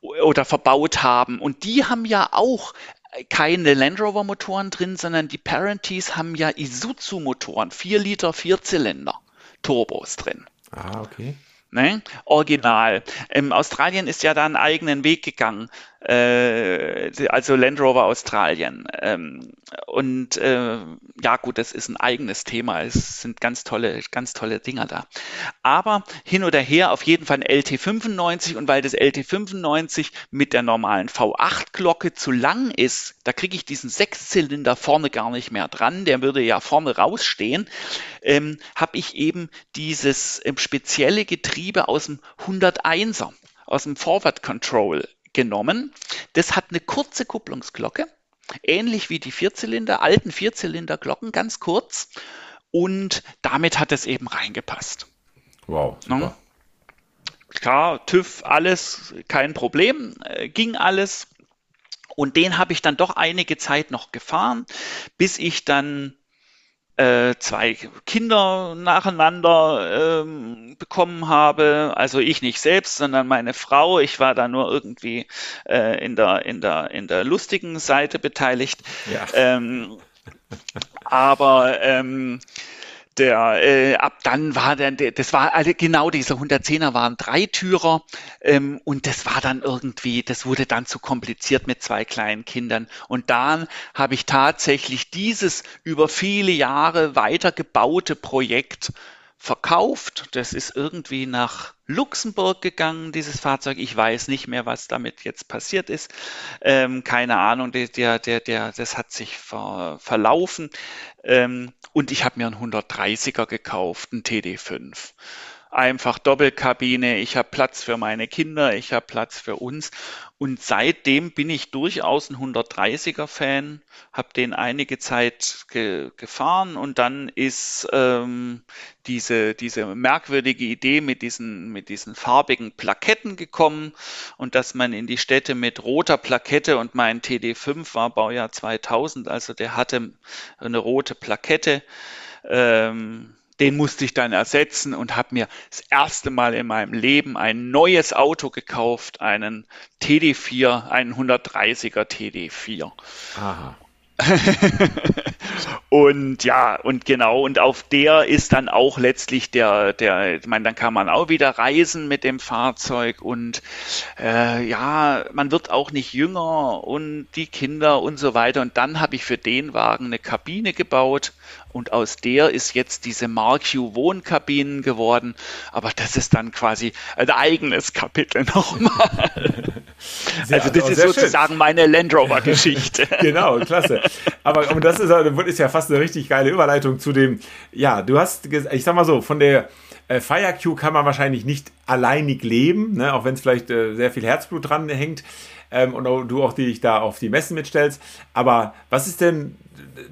oder verbaut haben. Und die haben ja auch keine Land Rover Motoren drin, sondern die Parenties haben ja Isuzu Motoren, 4 Liter, 4 Zylinder Turbos drin. Ah, okay. Ne? Original. Ähm, Australien ist ja da einen eigenen Weg gegangen also Land Rover Australien. Ähm, und äh, ja gut, das ist ein eigenes Thema. Es sind ganz tolle, ganz tolle Dinger da. Aber hin oder her auf jeden Fall ein LT95 und weil das LT95 mit der normalen V8-Glocke zu lang ist, da kriege ich diesen Sechszylinder vorne gar nicht mehr dran. Der würde ja vorne rausstehen. Ähm, Habe ich eben dieses ähm, spezielle Getriebe aus dem 101er aus dem Forward Control genommen. Das hat eine kurze Kupplungsglocke, ähnlich wie die Vierzylinder, alten Vierzylinder-Glocken, ganz kurz. Und damit hat es eben reingepasst. Wow, super. Ne? Klar, TÜV, alles, kein Problem, äh, ging alles. Und den habe ich dann doch einige Zeit noch gefahren, bis ich dann äh, zwei Kinder nacheinander ähm, bekommen habe. Also ich nicht selbst, sondern meine Frau. Ich war da nur irgendwie äh, in, der, in, der, in der lustigen Seite beteiligt. Ja. Ähm, aber ähm, der, äh, ab dann war dann, das war also genau dieser 110er waren Dreitürer ähm, und das war dann irgendwie, das wurde dann zu kompliziert mit zwei kleinen Kindern. Und dann habe ich tatsächlich dieses über viele Jahre weitergebaute Projekt verkauft. Das ist irgendwie nach Luxemburg gegangen, dieses Fahrzeug. Ich weiß nicht mehr, was damit jetzt passiert ist. Ähm, keine Ahnung, der, der, der, der, das hat sich ver, verlaufen. Ähm, und ich habe mir einen 130er gekauft, einen TD5 einfach Doppelkabine, ich habe Platz für meine Kinder, ich habe Platz für uns. Und seitdem bin ich durchaus ein 130er-Fan, habe den einige Zeit ge gefahren und dann ist ähm, diese, diese merkwürdige Idee mit diesen, mit diesen farbigen Plaketten gekommen und dass man in die Städte mit roter Plakette und mein TD5 war Baujahr 2000, also der hatte eine rote Plakette. Ähm, den musste ich dann ersetzen und habe mir das erste Mal in meinem Leben ein neues Auto gekauft, einen TD4, einen 130er TD4. Aha. und ja, und genau, und auf der ist dann auch letztlich der, der, ich meine, dann kann man auch wieder reisen mit dem Fahrzeug und äh, ja, man wird auch nicht jünger und die Kinder und so weiter. Und dann habe ich für den Wagen eine Kabine gebaut und aus der ist jetzt diese MarQ Wohnkabinen geworden. Aber das ist dann quasi ein eigenes Kapitel nochmal. also das ist sozusagen schön. meine Land Rover Geschichte. genau, klasse. Aber und das ist, ist ja fast eine richtig geile Überleitung zu dem, ja, du hast, ich sag mal so, von der äh, FireQ kann man wahrscheinlich nicht alleinig leben, ne, auch wenn es vielleicht äh, sehr viel Herzblut dran hängt ähm, und du auch dich da auf die Messen mitstellst. Aber was ist denn,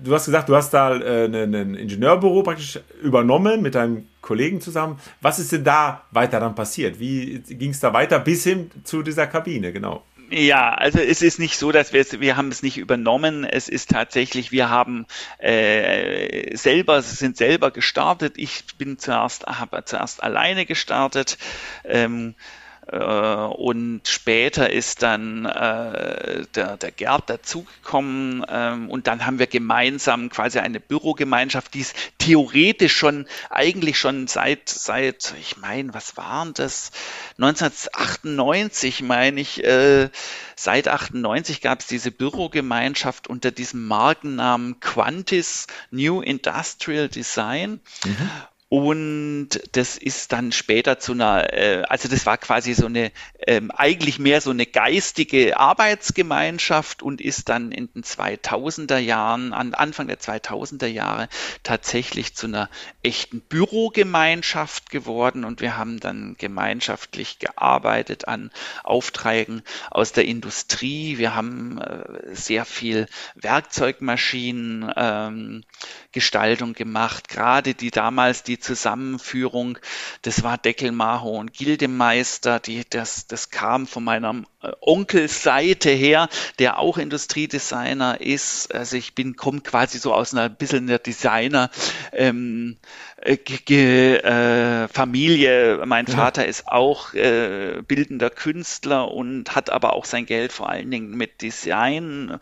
du hast gesagt, du hast da äh, ein ne, ne Ingenieurbüro praktisch übernommen mit deinem Kollegen zusammen. Was ist denn da weiter dann passiert? Wie ging es da weiter bis hin zu dieser Kabine, genau? Ja, also es ist nicht so, dass wir es, wir haben es nicht übernommen. Es ist tatsächlich, wir haben äh, selber, sind selber gestartet. Ich bin zuerst, habe zuerst alleine gestartet. Ähm, äh, und später ist dann äh, der, der Gerd dazugekommen ähm, und dann haben wir gemeinsam quasi eine Bürogemeinschaft, die es theoretisch schon, eigentlich schon seit, seit ich meine, was waren das? 1998 meine ich, äh, seit 98 gab es diese Bürogemeinschaft unter diesem Markennamen Quantis New Industrial Design. Mhm. Und das ist dann später zu einer, äh, also das war quasi so eine, ähm, eigentlich mehr so eine geistige Arbeitsgemeinschaft und ist dann in den 2000er Jahren, an Anfang der 2000er Jahre tatsächlich zu einer echten Bürogemeinschaft geworden und wir haben dann gemeinschaftlich gearbeitet an Aufträgen aus der Industrie. Wir haben äh, sehr viel Werkzeugmaschinen, ähm, Gestaltung gemacht, gerade die damals die Zusammenführung, das war Deckelmacher und Gildemeister, die, das, das kam von meiner äh, Onkelseite her, der auch Industriedesigner ist. Also ich bin, komme quasi so aus einer bisschen der Designer, ähm, äh, äh, Familie. Mein ja. Vater ist auch äh, bildender Künstler und hat aber auch sein Geld vor allen Dingen mit Design,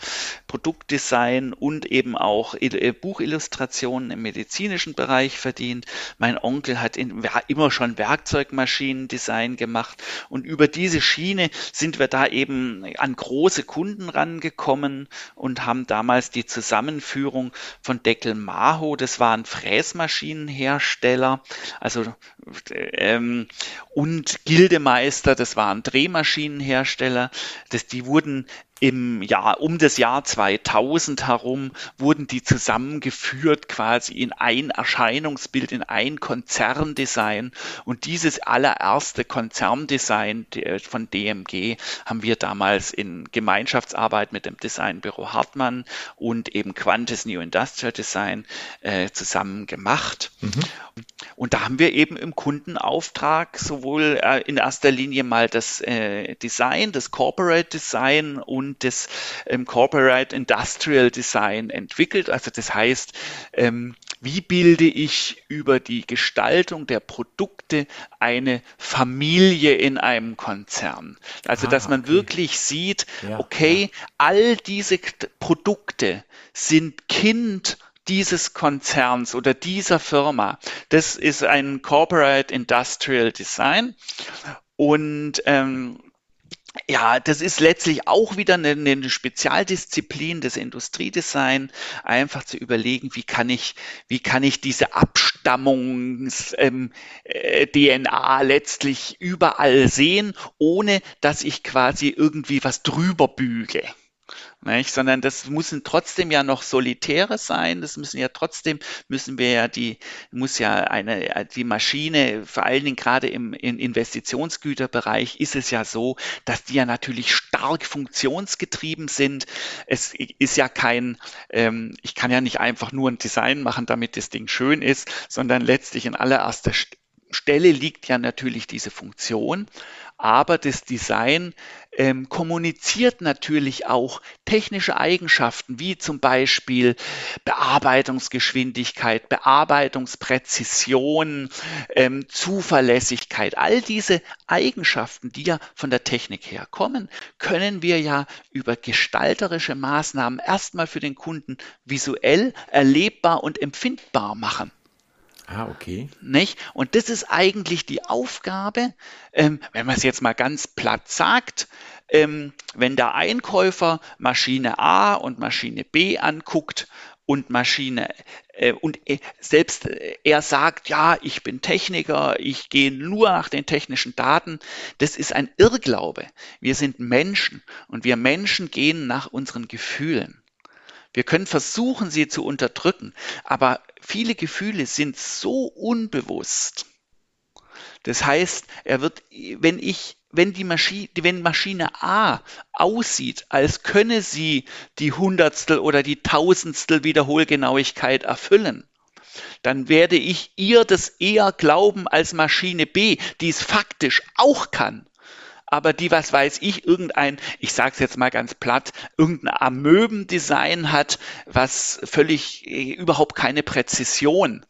Produktdesign und eben auch äh, Buchillustrationen im medizinischen Bereich verdient. Mein Onkel hat in, immer schon Werkzeugmaschinendesign gemacht und über diese Schiene sind wir da eben an große Kunden rangekommen und haben damals die Zusammenführung von Deckel Maho, das waren Fräsmaschinenhersteller, Hersteller, also ähm, und Gildemeister, das waren Drehmaschinenhersteller, das, die wurden im Jahr, um das Jahr 2000 herum wurden die zusammengeführt quasi in ein Erscheinungsbild, in ein Konzerndesign. Und dieses allererste Konzerndesign von DMG haben wir damals in Gemeinschaftsarbeit mit dem Designbüro Hartmann und eben Quantes New Industrial Design äh, zusammen gemacht. Mhm. Und da haben wir eben im Kundenauftrag sowohl äh, in erster Linie mal das äh, Design, das Corporate Design und und das ähm, Corporate Industrial Design entwickelt. Also das heißt, ähm, wie bilde ich über die Gestaltung der Produkte eine Familie in einem Konzern? Also, ah, dass man okay. wirklich sieht, ja, okay, ja. all diese Produkte sind Kind dieses Konzerns oder dieser Firma. Das ist ein Corporate Industrial Design. Und ähm, ja, das ist letztlich auch wieder eine, eine, Spezialdisziplin des Industriedesign, einfach zu überlegen, wie kann ich, wie kann ich diese Abstammungs-DNA ähm, äh, letztlich überall sehen, ohne dass ich quasi irgendwie was drüber büge. Nicht? Sondern das müssen trotzdem ja noch Solitäre sein. Das müssen ja trotzdem, müssen wir ja die, muss ja eine, die Maschine, vor allen Dingen gerade im, im Investitionsgüterbereich ist es ja so, dass die ja natürlich stark funktionsgetrieben sind. Es ist ja kein, ähm, ich kann ja nicht einfach nur ein Design machen, damit das Ding schön ist, sondern letztlich in allererster Stelle liegt ja natürlich diese Funktion aber das Design ähm, kommuniziert natürlich auch technische Eigenschaften wie zum Beispiel Bearbeitungsgeschwindigkeit, Bearbeitungspräzision, ähm, Zuverlässigkeit. All diese Eigenschaften, die ja von der Technik her kommen, können wir ja über gestalterische Maßnahmen erstmal für den Kunden visuell erlebbar und empfindbar machen. Ah, okay. Nicht? Und das ist eigentlich die Aufgabe, ähm, wenn man es jetzt mal ganz platt sagt, ähm, wenn der Einkäufer Maschine A und Maschine B anguckt und Maschine äh, und äh, selbst äh, er sagt, ja, ich bin Techniker, ich gehe nur nach den technischen Daten, das ist ein Irrglaube. Wir sind Menschen und wir Menschen gehen nach unseren Gefühlen. Wir können versuchen, sie zu unterdrücken, aber viele Gefühle sind so unbewusst. Das heißt, er wird, wenn ich, wenn die Maschine, wenn Maschine A aussieht, als könne sie die Hundertstel oder die Tausendstel Wiederholgenauigkeit erfüllen, dann werde ich ihr das eher glauben als Maschine B, die es faktisch auch kann aber die, was weiß ich, irgendein, ich sage es jetzt mal ganz platt, irgendein Amöbendesign hat, was völlig äh, überhaupt keine Präzision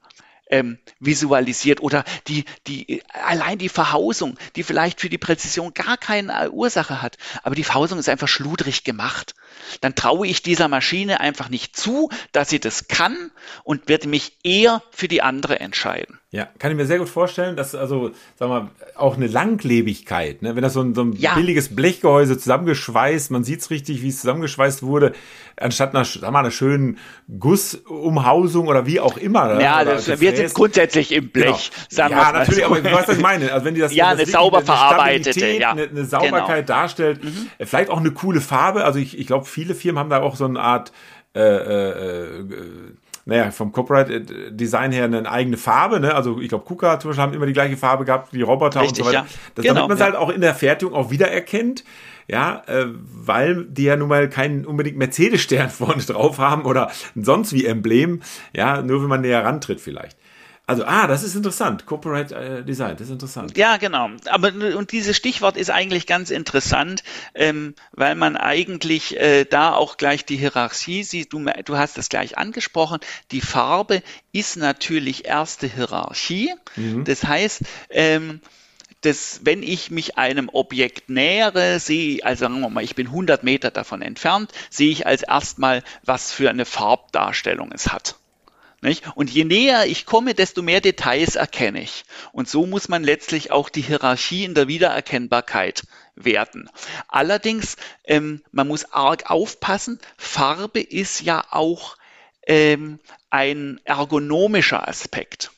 ähm, visualisiert oder die, die, allein die Verhausung, die vielleicht für die Präzision gar keine Ursache hat, aber die Verhausung ist einfach schludrig gemacht. Dann traue ich dieser Maschine einfach nicht zu, dass sie das kann und werde mich eher für die andere entscheiden. Ja, kann ich mir sehr gut vorstellen, dass also, sag mal, auch eine Langlebigkeit, ne? wenn das so ein, so ein ja. billiges Blechgehäuse zusammengeschweißt, man sieht es richtig, wie es zusammengeschweißt wurde, anstatt einer, sag mal, einer schönen Gussumhausung oder wie auch immer. Ne? Ja, das, wir sind grundsätzlich im Blech, genau. sagen Ja, natürlich, so. aber du weißt, was ich meine. Also wenn die das, ja, das eine sauber eine verarbeitete, ja. Eine, eine Sauberkeit genau. darstellt, mhm. vielleicht auch eine coole Farbe, also ich, ich glaube, viele Firmen haben da auch so eine Art äh, äh, äh naja, vom Corporate Design her eine eigene Farbe, ne? Also ich glaube, KUKA zum Beispiel haben immer die gleiche Farbe gehabt, wie Roboter Richtig, und so weiter. Ja. Das, genau, damit man es ja. halt auch in der Fertigung auch wiedererkennt. Ja, äh, weil die ja nun mal keinen unbedingt Mercedes-Stern vorne drauf haben oder sonst wie Emblem. Ja, nur wenn man näher rantritt vielleicht. Also, ah, das ist interessant. Corporate äh, Design, das ist interessant. Ja, genau. Aber und dieses Stichwort ist eigentlich ganz interessant, ähm, weil man eigentlich äh, da auch gleich die Hierarchie sieht. Du, du hast es gleich angesprochen. Die Farbe ist natürlich erste Hierarchie. Mhm. Das heißt, ähm, das, wenn ich mich einem Objekt nähere, sehe, also sagen wir mal, ich bin 100 Meter davon entfernt, sehe ich als erstmal, was für eine Farbdarstellung es hat. Nicht? Und je näher ich komme, desto mehr Details erkenne ich. Und so muss man letztlich auch die Hierarchie in der Wiedererkennbarkeit werten. Allerdings, ähm, man muss arg aufpassen, Farbe ist ja auch ähm, ein ergonomischer Aspekt.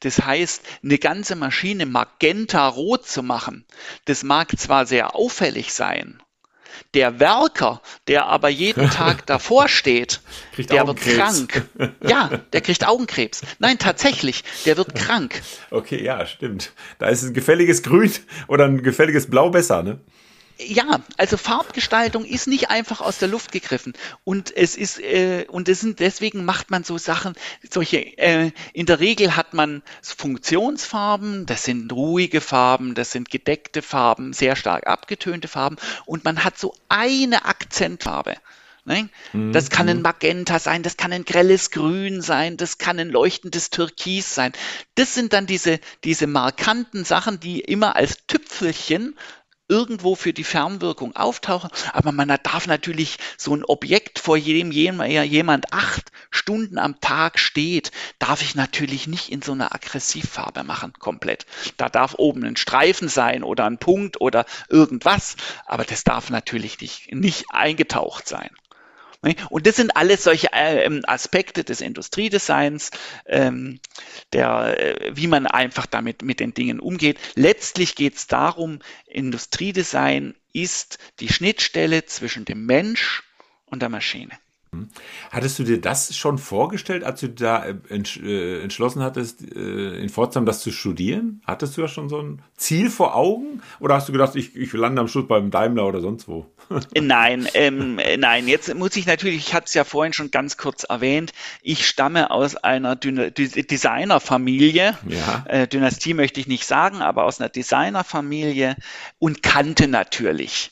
Das heißt, eine ganze Maschine magenta-rot zu machen, das mag zwar sehr auffällig sein, der Werker, der aber jeden Tag davor steht, der wird krank. Ja, der kriegt Augenkrebs. Nein, tatsächlich, der wird krank. Okay, ja, stimmt. Da ist ein gefälliges Grün oder ein gefälliges Blau besser, ne? Ja, also Farbgestaltung ist nicht einfach aus der Luft gegriffen und es ist äh, und es sind deswegen macht man so Sachen, solche äh, in der Regel hat man Funktionsfarben, das sind ruhige Farben, das sind gedeckte Farben, sehr stark abgetönte Farben und man hat so eine Akzentfarbe. Ne? Mhm. Das kann ein. Magenta sein, das kann ein grelles Grün sein, das kann ein leuchtendes Türkis sein. Das sind dann diese, diese markanten Sachen, die immer als Tüpfelchen irgendwo für die Fernwirkung auftauchen. Aber man darf natürlich so ein Objekt, vor dem jemand acht Stunden am Tag steht, darf ich natürlich nicht in so einer Aggressivfarbe machen, komplett. Da darf oben ein Streifen sein oder ein Punkt oder irgendwas, aber das darf natürlich nicht, nicht eingetaucht sein. Und das sind alles solche ähm, Aspekte des Industriedesigns, ähm, der, äh, wie man einfach damit mit den Dingen umgeht. Letztlich geht es darum, Industriedesign ist die Schnittstelle zwischen dem Mensch und der Maschine. Hattest du dir das schon vorgestellt, als du da äh, äh, entschlossen hattest, äh, in Pforzheim das zu studieren? Hattest du da schon so ein Ziel vor Augen? Oder hast du gedacht, ich, ich lande am Schluss beim Daimler oder sonst wo? nein, ähm, nein, jetzt muss ich natürlich, ich hatte es ja vorhin schon ganz kurz erwähnt, ich stamme aus einer Designerfamilie. Ja. Äh, Dynastie möchte ich nicht sagen, aber aus einer Designerfamilie und kannte natürlich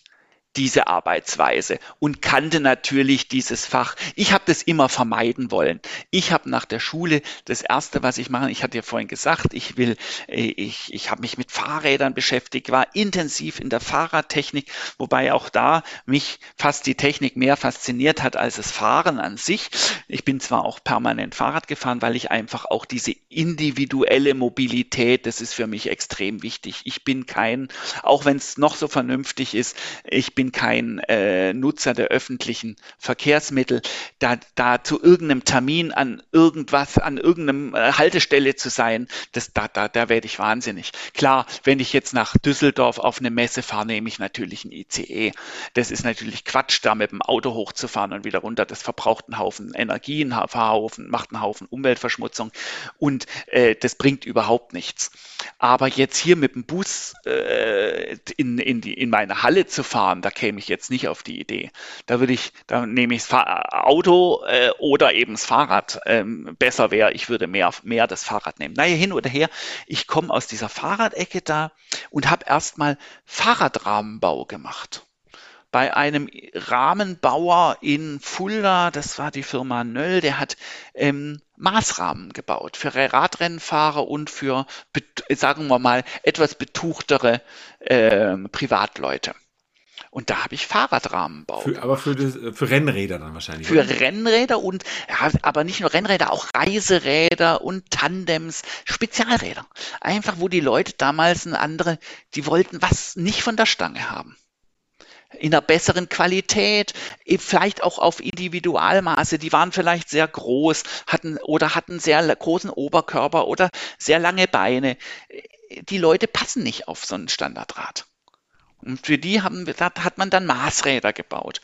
diese Arbeitsweise und kannte natürlich dieses Fach. Ich habe das immer vermeiden wollen. Ich habe nach der Schule das erste, was ich mache, ich hatte ja vorhin gesagt, ich will, äh, ich, ich habe mich mit Fahrrädern beschäftigt, war intensiv in der Fahrradtechnik, wobei auch da mich fast die Technik mehr fasziniert hat als das Fahren an sich. Ich bin zwar auch permanent Fahrrad gefahren, weil ich einfach auch diese individuelle Mobilität, das ist für mich extrem wichtig. Ich bin kein, auch wenn es noch so vernünftig ist, ich bin bin kein äh, Nutzer der öffentlichen Verkehrsmittel, da, da zu irgendeinem Termin an irgendwas, an irgendeinem äh, Haltestelle zu sein, das, da, da, da werde ich wahnsinnig. Klar, wenn ich jetzt nach Düsseldorf auf eine Messe fahre, nehme ich natürlich ein ICE. Das ist natürlich Quatsch, da mit dem Auto hochzufahren und wieder runter. Das verbraucht einen Haufen Energie, einen Haufen, macht einen Haufen Umweltverschmutzung und äh, das bringt überhaupt nichts. Aber jetzt hier mit dem Bus äh, in, in, die, in meine Halle zu fahren, da da käme ich jetzt nicht auf die Idee. Da würde ich, da nehme ich das Auto äh, oder eben das Fahrrad. Ähm, besser wäre, ich würde mehr, mehr das Fahrrad nehmen. Naja, hin oder her, ich komme aus dieser Fahrradecke da und habe erstmal Fahrradrahmenbau gemacht bei einem Rahmenbauer in Fulda, das war die Firma Nöll, der hat ähm, Maßrahmen gebaut für Radrennfahrer und für, sagen wir mal, etwas betuchtere äh, Privatleute. Und da habe ich Fahrradrahmenbau. Für, aber für, das, für Rennräder dann wahrscheinlich. Für oder? Rennräder und, ja, aber nicht nur Rennräder, auch Reiseräder und Tandems, Spezialräder. Einfach, wo die Leute damals eine andere, die wollten was nicht von der Stange haben in einer besseren Qualität, vielleicht auch auf Individualmaße. Die waren vielleicht sehr groß, hatten oder hatten sehr großen Oberkörper oder sehr lange Beine. Die Leute passen nicht auf so ein Standardrad. Und für die haben, hat man dann Maßräder gebaut.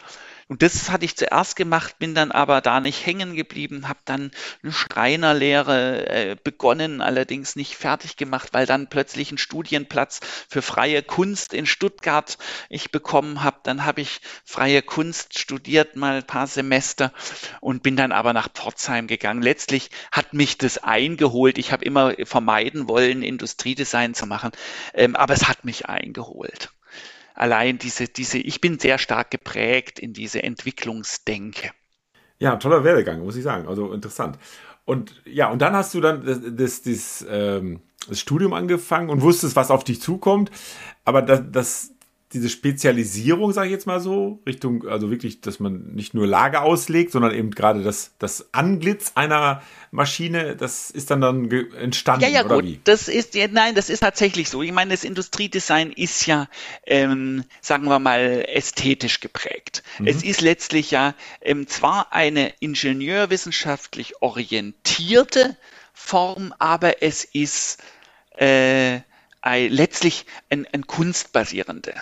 Und das hatte ich zuerst gemacht, bin dann aber da nicht hängen geblieben, habe dann eine Schreinerlehre äh, begonnen, allerdings nicht fertig gemacht, weil dann plötzlich ein Studienplatz für freie Kunst in Stuttgart ich bekommen habe. Dann habe ich freie Kunst studiert, mal ein paar Semester und bin dann aber nach Pforzheim gegangen. Letztlich hat mich das eingeholt. Ich habe immer vermeiden wollen, Industriedesign zu machen, ähm, aber es hat mich eingeholt allein diese, diese, ich bin sehr stark geprägt in diese Entwicklungsdenke. Ja, toller Werdegang, muss ich sagen. Also interessant. Und ja, und dann hast du dann das, das, das, ähm, das Studium angefangen und wusstest, was auf dich zukommt. Aber das, das, diese Spezialisierung, sage ich jetzt mal so, Richtung, also wirklich, dass man nicht nur Lager auslegt, sondern eben gerade das, das Anglitz einer Maschine, das ist dann dann entstanden, ja, ja, oder gut. wie? Das ist, ja, nein, das ist tatsächlich so. Ich meine, das Industriedesign ist ja, ähm, sagen wir mal, ästhetisch geprägt. Mhm. Es ist letztlich ja ähm, zwar eine ingenieurwissenschaftlich orientierte Form, aber es ist äh, letztlich ein, ein kunstbasierende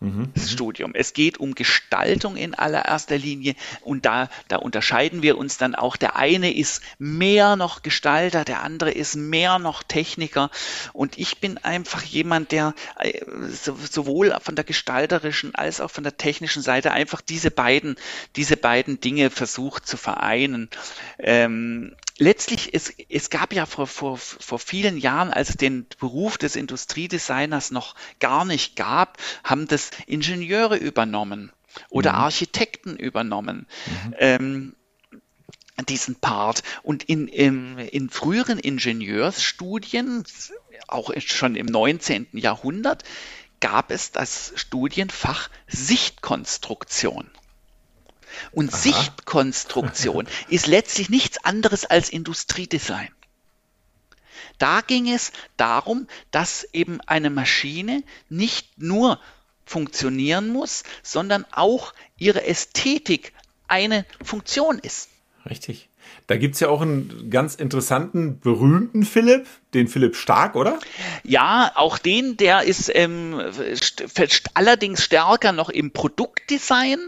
Mhm. Studium. Es geht um Gestaltung in allererster Linie und da, da unterscheiden wir uns dann auch. Der eine ist mehr noch Gestalter, der andere ist mehr noch Techniker und ich bin einfach jemand, der äh, sowohl von der gestalterischen als auch von der technischen Seite einfach diese beiden, diese beiden Dinge versucht zu vereinen. Ähm, letztlich, es, es gab ja vor, vor, vor vielen Jahren, als es den Beruf des Industriedesigners noch gar nicht gab, haben das Ingenieure übernommen. oder mhm. Architekten übernommen. Mhm. Ähm, diesen Part. Und in, in, in früheren Ingenieursstudien, auch schon im 19. Jahrhundert, gab es das Studienfach Sichtkonstruktion. Und Aha. Sichtkonstruktion ist letztlich nichts anderes als Industriedesign. Da ging es darum, dass eben eine Maschine nicht nur funktionieren muss, sondern auch ihre Ästhetik eine Funktion ist. Richtig. Da gibt es ja auch einen ganz interessanten, berühmten Philipp, den Philipp Stark, oder? Ja, auch den, der ist ähm, st allerdings stärker noch im Produktdesign.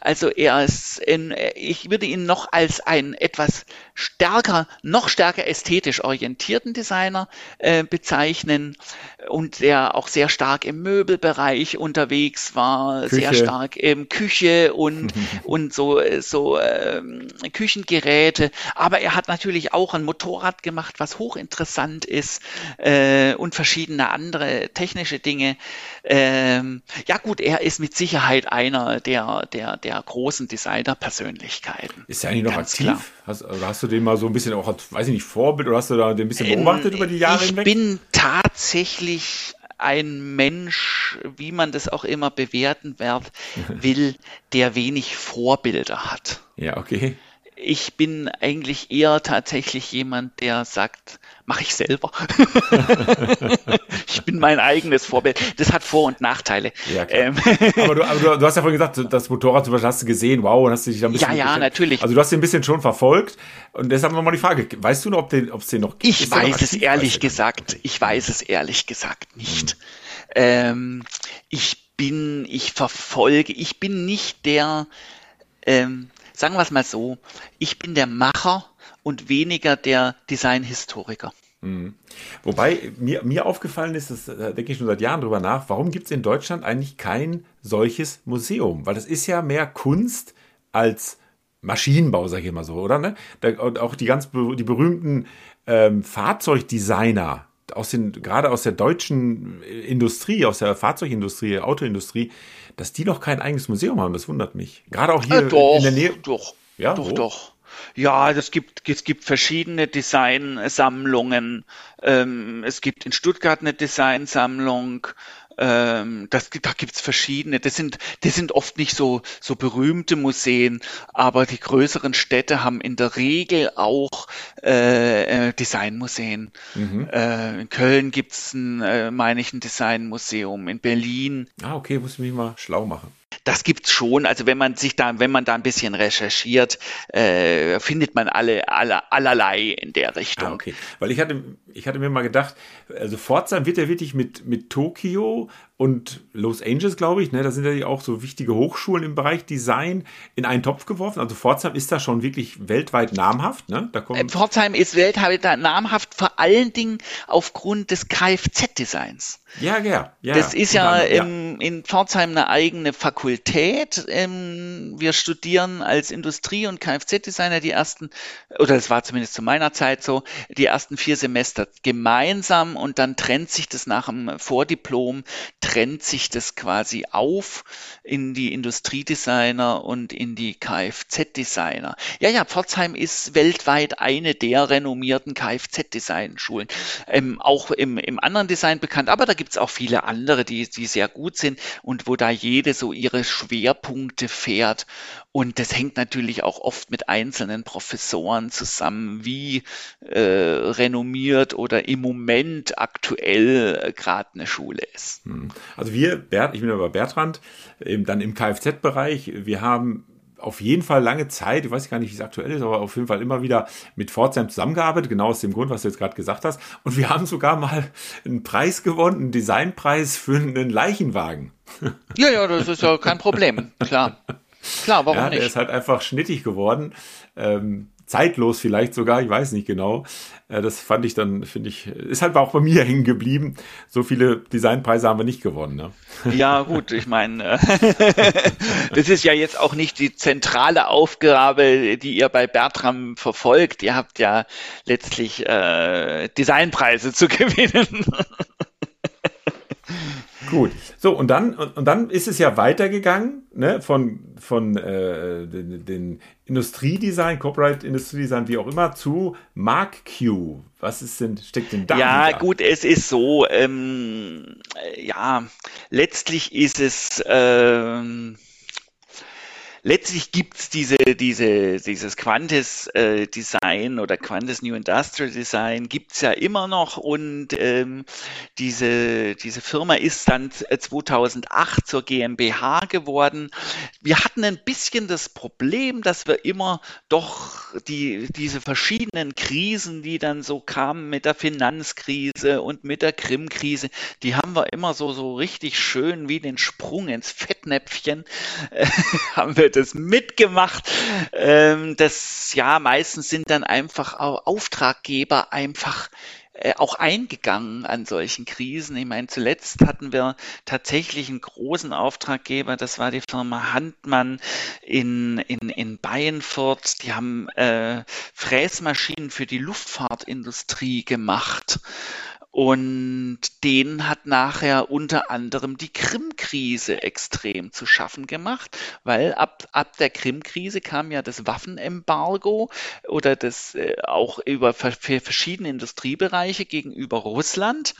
Also er ist, in, ich würde ihn noch als einen etwas stärker, noch stärker ästhetisch orientierten Designer äh, bezeichnen und der auch sehr stark im Möbelbereich unterwegs war, Küche. sehr stark im Küche und, und so, so ähm, Küchengeräte. Aber er hat natürlich auch ein Motorrad gemacht, was hochinteressant ist äh, und verschiedene andere technische Dinge. Ähm, ja gut, er ist mit Sicherheit einer der, der, der großen Designer-Persönlichkeiten. Ist er eigentlich noch aktiv? Hast, also hast, du den mal so ein bisschen auch, weiß ich nicht, Vorbild oder hast du da den ein bisschen beobachtet ähm, über die Jahre ich hinweg? Ich bin tatsächlich ein Mensch, wie man das auch immer bewerten will, der wenig Vorbilder hat. Ja, okay ich bin eigentlich eher tatsächlich jemand, der sagt, mache ich selber. ich bin mein eigenes Vorbild. Das hat Vor- und Nachteile. Ja, ähm. aber, du, aber du, du, hast ja vorhin gesagt, das Motorrad zum Beispiel hast du gesehen, wow, und hast du dich da ein bisschen. Ja, ja, natürlich. Also du hast den ein bisschen schon verfolgt. Und deshalb nochmal die Frage, weißt du noch, ob es den, noch gibt? Ich weiß es ehrlich gesagt, ich weiß es ehrlich gesagt nicht. Hm. Ähm, ich bin, ich verfolge, ich bin nicht der, ähm, sagen wir es mal so, ich bin der Macher und weniger der Designhistoriker. Mhm. Wobei mir, mir aufgefallen ist, das da denke ich schon seit Jahren drüber nach, warum gibt es in Deutschland eigentlich kein solches Museum? Weil das ist ja mehr Kunst als Maschinenbau, sage ich immer so, oder? Ne? Da, und auch die ganz die berühmten ähm, Fahrzeugdesigner aus den, gerade aus der deutschen Industrie, aus der Fahrzeugindustrie, Autoindustrie, dass die noch kein eigenes Museum haben, das wundert mich. Gerade auch hier äh, doch, in der Nähe. Doch, ja, doch, wo? doch. Ja, es gibt, es gibt verschiedene Designsammlungen. Ähm, es gibt in Stuttgart eine Designsammlung. Ähm, das, da gibt's verschiedene. Das sind, das sind oft nicht so, so berühmte Museen, aber die größeren Städte haben in der Regel auch äh, äh Designmuseen. Mhm. Äh, in Köln gibt's ein, äh, meine ich, ein Designmuseum. In Berlin. Ah, okay, muss ich mich mal schlau machen. Das gibt's schon. Also wenn man sich da, wenn man da ein bisschen recherchiert, äh, findet man alle, alle allerlei in der Richtung. Ah, okay. Weil ich hatte, ich hatte mir mal gedacht, also Pforzheim wird ja wirklich mit, mit Tokio und Los Angeles, glaube ich, ne, da sind ja auch so wichtige Hochschulen im Bereich Design in einen Topf geworfen. Also Pforzheim ist da schon wirklich weltweit namhaft. Ne? Da kommen Pforzheim ist weltweit namhaft, vor allen Dingen aufgrund des Kfz-Designs. Ja, ja, ja. Das ist ja, im, in Pforzheim eine eigene Fakultät. Ähm, wir studieren als Industrie- und Kfz-Designer die ersten, oder das war zumindest zu meiner Zeit so, die ersten vier Semester gemeinsam und dann trennt sich das nach dem Vordiplom, trennt sich das quasi auf in die Industriedesigner und in die Kfz-Designer. Ja, ja, Pforzheim ist weltweit eine der renommierten Kfz-Design-Schulen. Ähm, auch im, im anderen Design bekannt, aber da gibt es auch viele andere, die, die sehr gut sind und wo da jede so ihre Schwerpunkte fährt. Und das hängt natürlich auch oft mit einzelnen Professoren zusammen, wie äh, renommiert oder im Moment aktuell äh, gerade eine Schule ist. Hm. Also wir, Bert, ich bin aber Bertrand, eben dann im Kfz-Bereich, wir haben auf jeden Fall lange Zeit, ich weiß gar nicht, wie es aktuell ist, aber auf jeden Fall immer wieder mit Pforzheim zusammengearbeitet, genau aus dem Grund, was du jetzt gerade gesagt hast. Und wir haben sogar mal einen Preis gewonnen, einen Designpreis für einen Leichenwagen. Ja, ja, das ist ja kein Problem, klar. Klar, warum ja, nicht? Der ist halt einfach schnittig geworden. Ähm, zeitlos vielleicht sogar, ich weiß nicht genau. Äh, das fand ich dann, finde ich, ist halt auch bei mir hängen geblieben. So viele Designpreise haben wir nicht gewonnen. Ne? Ja, gut, ich meine, äh, das ist ja jetzt auch nicht die zentrale Aufgabe, die ihr bei Bertram verfolgt. Ihr habt ja letztlich äh, Designpreise zu gewinnen. Gut. So, und dann, und, dann ist es ja weitergegangen, ne, von, von äh, den, den Industriedesign, Corporate Industriedesign, wie auch immer, zu Mark Q. Was ist denn, steckt denn da? Ja, wieder? gut, es ist so, ähm, ja, letztlich ist es, ähm, letztlich gibt's diese, diese, dieses Quantis äh, Design oder Quantis New Industrial Design gibt's ja immer noch und ähm, diese, diese Firma ist dann 2008 zur GmbH geworden. Wir hatten ein bisschen das Problem, dass wir immer doch die, diese verschiedenen Krisen, die dann so kamen mit der Finanzkrise und mit der Krim-Krise, die haben wir immer so, so richtig schön wie den Sprung ins Fettnäpfchen, äh, haben wir das mitgemacht. Ähm, das ja meistens sind dann einfach Auftraggeber einfach äh, auch eingegangen an solchen Krisen. Ich meine, zuletzt hatten wir tatsächlich einen großen Auftraggeber, das war die Firma Handmann in, in, in Bayernfurt. Die haben äh, Fräsmaschinen für die Luftfahrtindustrie gemacht. Und denen hat nachher unter anderem die Krim-Krise extrem zu schaffen gemacht, weil ab, ab der Krim-Krise kam ja das Waffenembargo oder das äh, auch über für verschiedene Industriebereiche gegenüber Russland.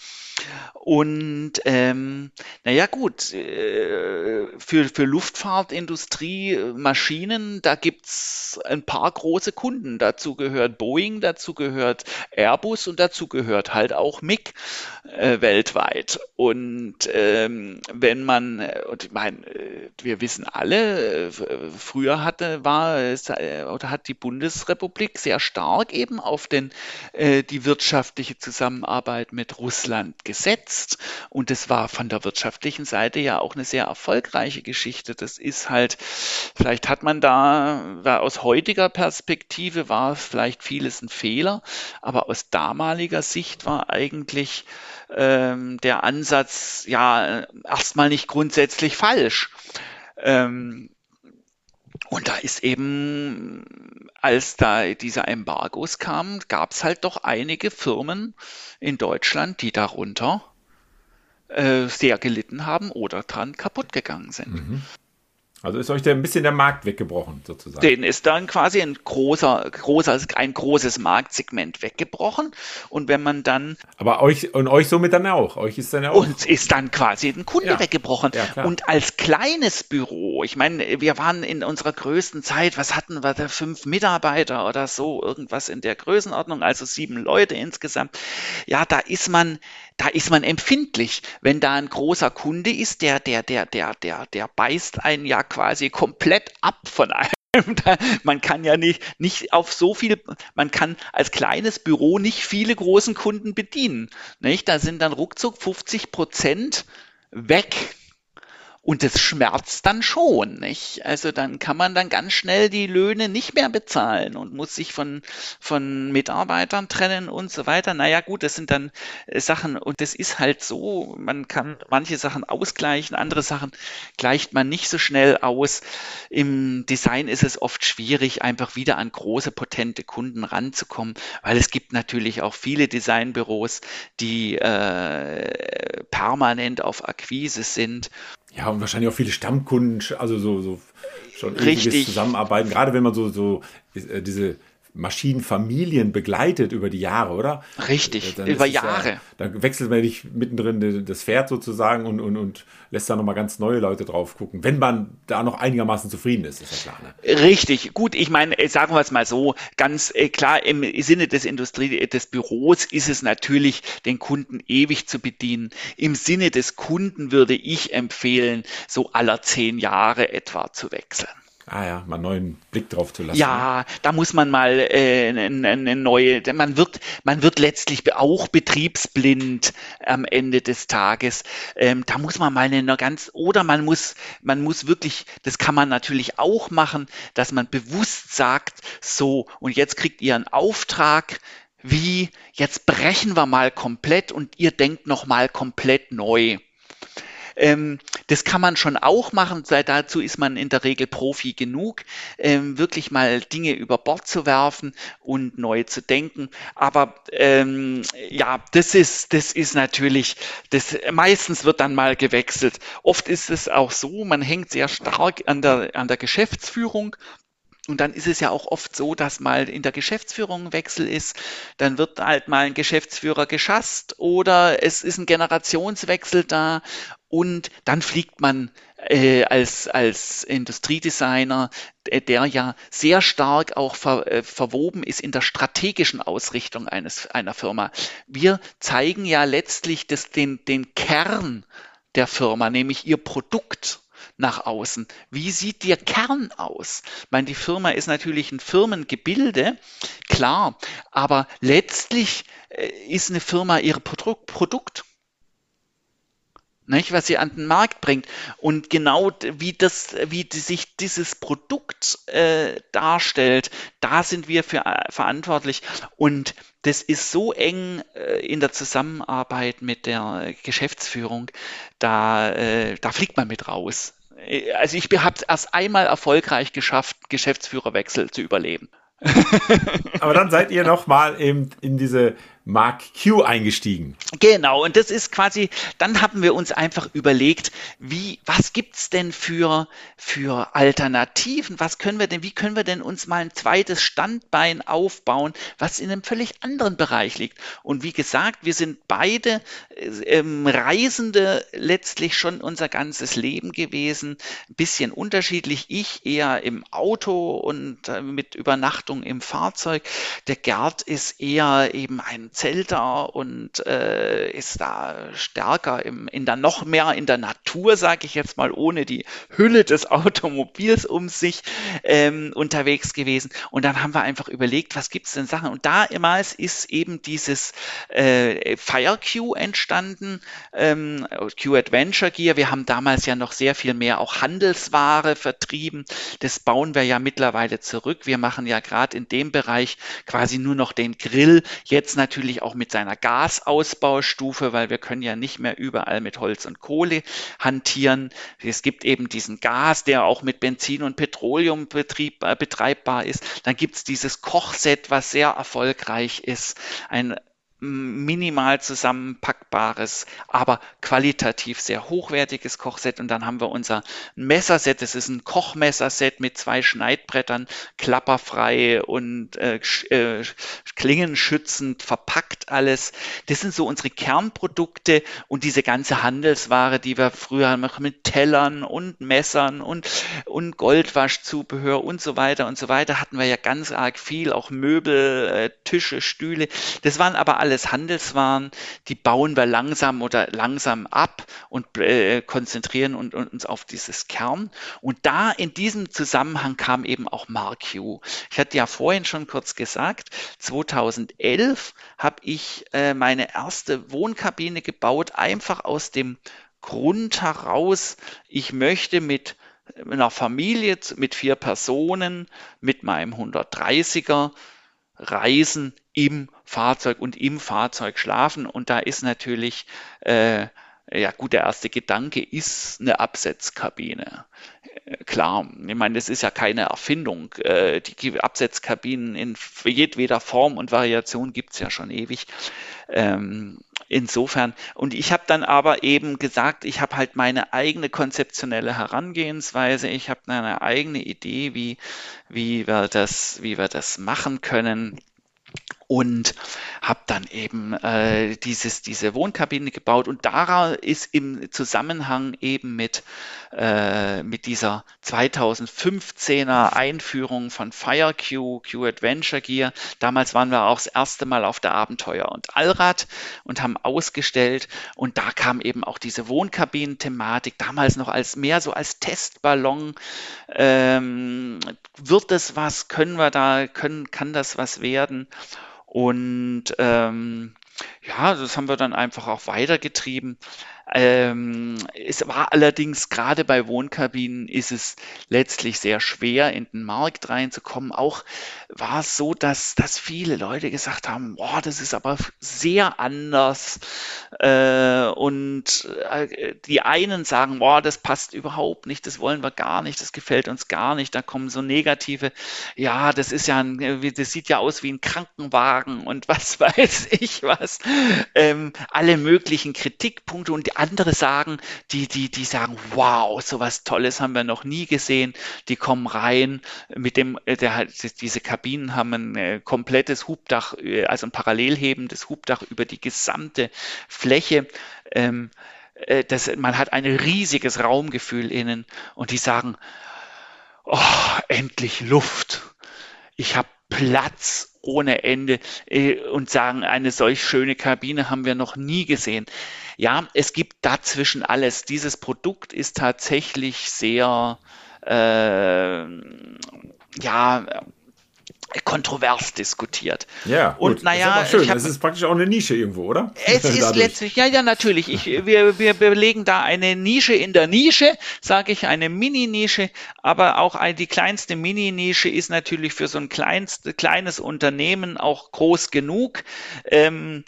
Und ähm, naja gut, äh, für, für Luftfahrtindustrie, äh, Maschinen, da gibt's ein paar große Kunden. Dazu gehört Boeing, dazu gehört Airbus und dazu gehört halt auch MIG äh, weltweit. Und ähm, wenn man, äh, und ich meine, äh, wir wissen alle, früher hatte, war es, oder hat die Bundesrepublik sehr stark eben auf den, äh, die wirtschaftliche Zusammenarbeit mit Russland gesetzt. Und es war von der wirtschaftlichen Seite ja auch eine sehr erfolgreiche Geschichte. Das ist halt, vielleicht hat man da, aus heutiger Perspektive war vielleicht vieles ein Fehler, aber aus damaliger Sicht war eigentlich ähm, der Ansatz ja erstmal nicht grundsätzlich falsch. Ähm, und da ist eben, als da diese Embargos kamen, gab es halt doch einige Firmen in Deutschland, die darunter äh, sehr gelitten haben oder dran kaputt gegangen sind. Mhm. Also ist euch da ein bisschen der Markt weggebrochen, sozusagen. Den ist dann quasi ein großer, großer, ein großes Marktsegment weggebrochen. Und wenn man dann. Aber euch und euch somit dann auch. Euch ist dann auch. Uns ist dann quasi ein Kunde ja. weggebrochen. Ja, und als kleines Büro, ich meine, wir waren in unserer größten Zeit, was hatten wir da? Fünf Mitarbeiter oder so, irgendwas in der Größenordnung, also sieben Leute insgesamt. Ja, da ist man, da ist man empfindlich. Wenn da ein großer Kunde ist, der, der, der, der, der, der beißt einen ja quasi komplett ab von einem. Man kann ja nicht, nicht auf so viel, man kann als kleines Büro nicht viele großen Kunden bedienen. Nicht? Da sind dann ruckzuck 50 Prozent weg und das schmerzt dann schon, nicht? Also dann kann man dann ganz schnell die Löhne nicht mehr bezahlen und muss sich von, von Mitarbeitern trennen und so weiter. Naja, gut, das sind dann äh, Sachen und das ist halt so, man kann manche Sachen ausgleichen, andere Sachen gleicht man nicht so schnell aus. Im Design ist es oft schwierig, einfach wieder an große, potente Kunden ranzukommen, weil es gibt natürlich auch viele Designbüros, die äh, permanent auf Akquise sind ja, und wahrscheinlich auch viele Stammkunden, also so, so schon Richtig. zusammenarbeiten, gerade wenn man so, so äh, diese Maschinenfamilien begleitet über die Jahre, oder? Richtig, dann über Jahre. Ja, dann wechselt man nicht mittendrin das Pferd sozusagen und, und, und lässt da nochmal ganz neue Leute drauf gucken, wenn man da noch einigermaßen zufrieden ist, ist ja klar. Ne? Richtig, gut, ich meine, äh, sagen wir es mal so, ganz äh, klar, im Sinne des Industrie, des Büros ist es natürlich, den Kunden ewig zu bedienen. Im Sinne des Kunden würde ich empfehlen, so aller zehn Jahre etwa zu wechseln ah ja, mal einen neuen Blick drauf zu lassen. Ja, da muss man mal äh, eine, eine neue, man wird, man wird letztlich auch betriebsblind am Ende des Tages. Ähm, da muss man mal eine ganz, oder man muss, man muss wirklich, das kann man natürlich auch machen, dass man bewusst sagt, so, und jetzt kriegt ihr einen Auftrag, wie, jetzt brechen wir mal komplett und ihr denkt noch mal komplett neu. Ähm, Das kann man schon auch machen, dazu ist man in der Regel Profi genug, ähm, wirklich mal Dinge über Bord zu werfen und neu zu denken. Aber ähm, ja, das ist, das ist natürlich, das meistens wird dann mal gewechselt. Oft ist es auch so, man hängt sehr stark an der, an der Geschäftsführung und dann ist es ja auch oft so, dass mal in der Geschäftsführung ein Wechsel ist, dann wird halt mal ein Geschäftsführer geschasst oder es ist ein Generationswechsel da und dann fliegt man äh, als, als Industriedesigner, der, ja sehr stark auch ver, äh, verwoben ist in der strategischen Ausrichtung eines, einer Firma. Wir zeigen ja letztlich das, den, den Kern der Firma, nämlich ihr Produkt nach außen. Wie sieht der Kern aus? Ich meine, die Firma ist natürlich ein Firmengebilde, klar, aber letztlich äh, ist eine Firma ihr Produkt nicht, was sie an den Markt bringt. Und genau wie das, wie die, sich dieses Produkt äh, darstellt, da sind wir für äh, verantwortlich. Und das ist so eng äh, in der Zusammenarbeit mit der Geschäftsführung, da, äh, da fliegt man mit raus. Äh, also ich habe es erst einmal erfolgreich geschafft, Geschäftsführerwechsel zu überleben. Aber dann seid ihr noch mal eben in diese Mark Q eingestiegen. Genau, und das ist quasi, dann haben wir uns einfach überlegt, wie, was gibt's denn für, für Alternativen? Was können wir denn, wie können wir denn uns mal ein zweites Standbein aufbauen, was in einem völlig anderen Bereich liegt? Und wie gesagt, wir sind beide ähm, Reisende letztlich schon unser ganzes Leben gewesen, ein bisschen unterschiedlich. Ich eher im Auto und äh, mit Übernachtung im Fahrzeug. Der Gerd ist eher eben ein Zelter und äh, ist da stärker im, in der noch mehr in der Natur, sage ich jetzt mal, ohne die Hülle des Automobils um sich ähm, unterwegs gewesen. Und dann haben wir einfach überlegt, was gibt es denn Sachen? Und damals ist eben dieses äh, Fire entstanden, ähm, Q Adventure Gear. Wir haben damals ja noch sehr viel mehr auch Handelsware vertrieben. Das bauen wir ja mittlerweile zurück. Wir machen ja gerade in dem Bereich quasi nur noch den Grill. Jetzt natürlich natürlich auch mit seiner Gasausbaustufe, weil wir können ja nicht mehr überall mit Holz und Kohle hantieren. Es gibt eben diesen Gas, der auch mit Benzin und Petroleum betrieb, äh, betreibbar ist. Dann gibt es dieses Kochset, was sehr erfolgreich ist. Ein minimal zusammenpackbares, aber qualitativ sehr hochwertiges Kochset. Und dann haben wir unser Messerset. Das ist ein Kochmesserset mit zwei Schneidbrettern, klapperfrei und äh, äh, klingenschützend verpackt alles. Das sind so unsere Kernprodukte und diese ganze Handelsware, die wir früher noch mit Tellern und Messern und, und Goldwaschzubehör und so weiter und so weiter hatten wir ja ganz arg viel, auch Möbel, äh, Tische, Stühle. Das waren aber alle alles Handelswaren, die bauen wir langsam oder langsam ab und äh, konzentrieren und, und, uns auf dieses Kern. Und da in diesem Zusammenhang kam eben auch MarQ. Ich hatte ja vorhin schon kurz gesagt, 2011 habe ich äh, meine erste Wohnkabine gebaut, einfach aus dem Grund heraus, ich möchte mit einer Familie mit vier Personen, mit meinem 130er reisen im Fahrzeug und im Fahrzeug schlafen. Und da ist natürlich, äh, ja gut, der erste Gedanke ist eine Absetzkabine. Klar, ich meine, das ist ja keine Erfindung. Äh, die Absetzkabinen in jedweder Form und Variation gibt es ja schon ewig. Ähm, insofern, und ich habe dann aber eben gesagt, ich habe halt meine eigene konzeptionelle Herangehensweise, ich habe eine eigene Idee, wie, wie, wir das, wie wir das machen können und habe dann eben äh, dieses, diese Wohnkabine gebaut und daran ist im Zusammenhang eben mit, äh, mit dieser 2015er Einführung von FireQ, Q Adventure Gear. Damals waren wir auch das erste Mal auf der Abenteuer und Allrad und haben ausgestellt und da kam eben auch diese Wohnkabinen-Thematik, damals noch als mehr so als Testballon. Ähm, wird das was? Können wir da, können, kann das was werden? Und ähm, ja, das haben wir dann einfach auch weitergetrieben. Ähm, es war allerdings gerade bei Wohnkabinen ist es letztlich sehr schwer, in den Markt reinzukommen. Auch war es so, dass, dass viele Leute gesagt haben, boah, das ist aber sehr anders. Äh, und äh, die einen sagen, boah, das passt überhaupt nicht, das wollen wir gar nicht, das gefällt uns gar nicht. Da kommen so negative, ja, das ist ja, ein, das sieht ja aus wie ein Krankenwagen und was weiß ich was. Ähm, alle möglichen Kritikpunkte und andere sagen, die, die, die sagen, wow, sowas Tolles haben wir noch nie gesehen. Die kommen rein mit dem, äh, der, diese Kabinen haben ein äh, komplettes Hubdach, äh, also ein parallelhebendes Hubdach über die gesamte Fläche. Ähm, das, man hat ein riesiges Raumgefühl innen und die sagen, oh, endlich Luft. Ich habe Platz ohne Ende und sagen, eine solch schöne Kabine haben wir noch nie gesehen. Ja, es gibt dazwischen alles. Dieses Produkt ist tatsächlich sehr, äh, ja, kontrovers diskutiert. Ja, gut. und naja, das ist, schön. Hab, das ist praktisch auch eine Nische irgendwo, oder? Es ist letztlich, ja, ja, natürlich. Ich, wir, wir belegen da eine Nische in der Nische, sage ich, eine Mini-Nische, aber auch die kleinste Mini-Nische ist natürlich für so ein kleinst, kleines Unternehmen auch groß genug. Ähm,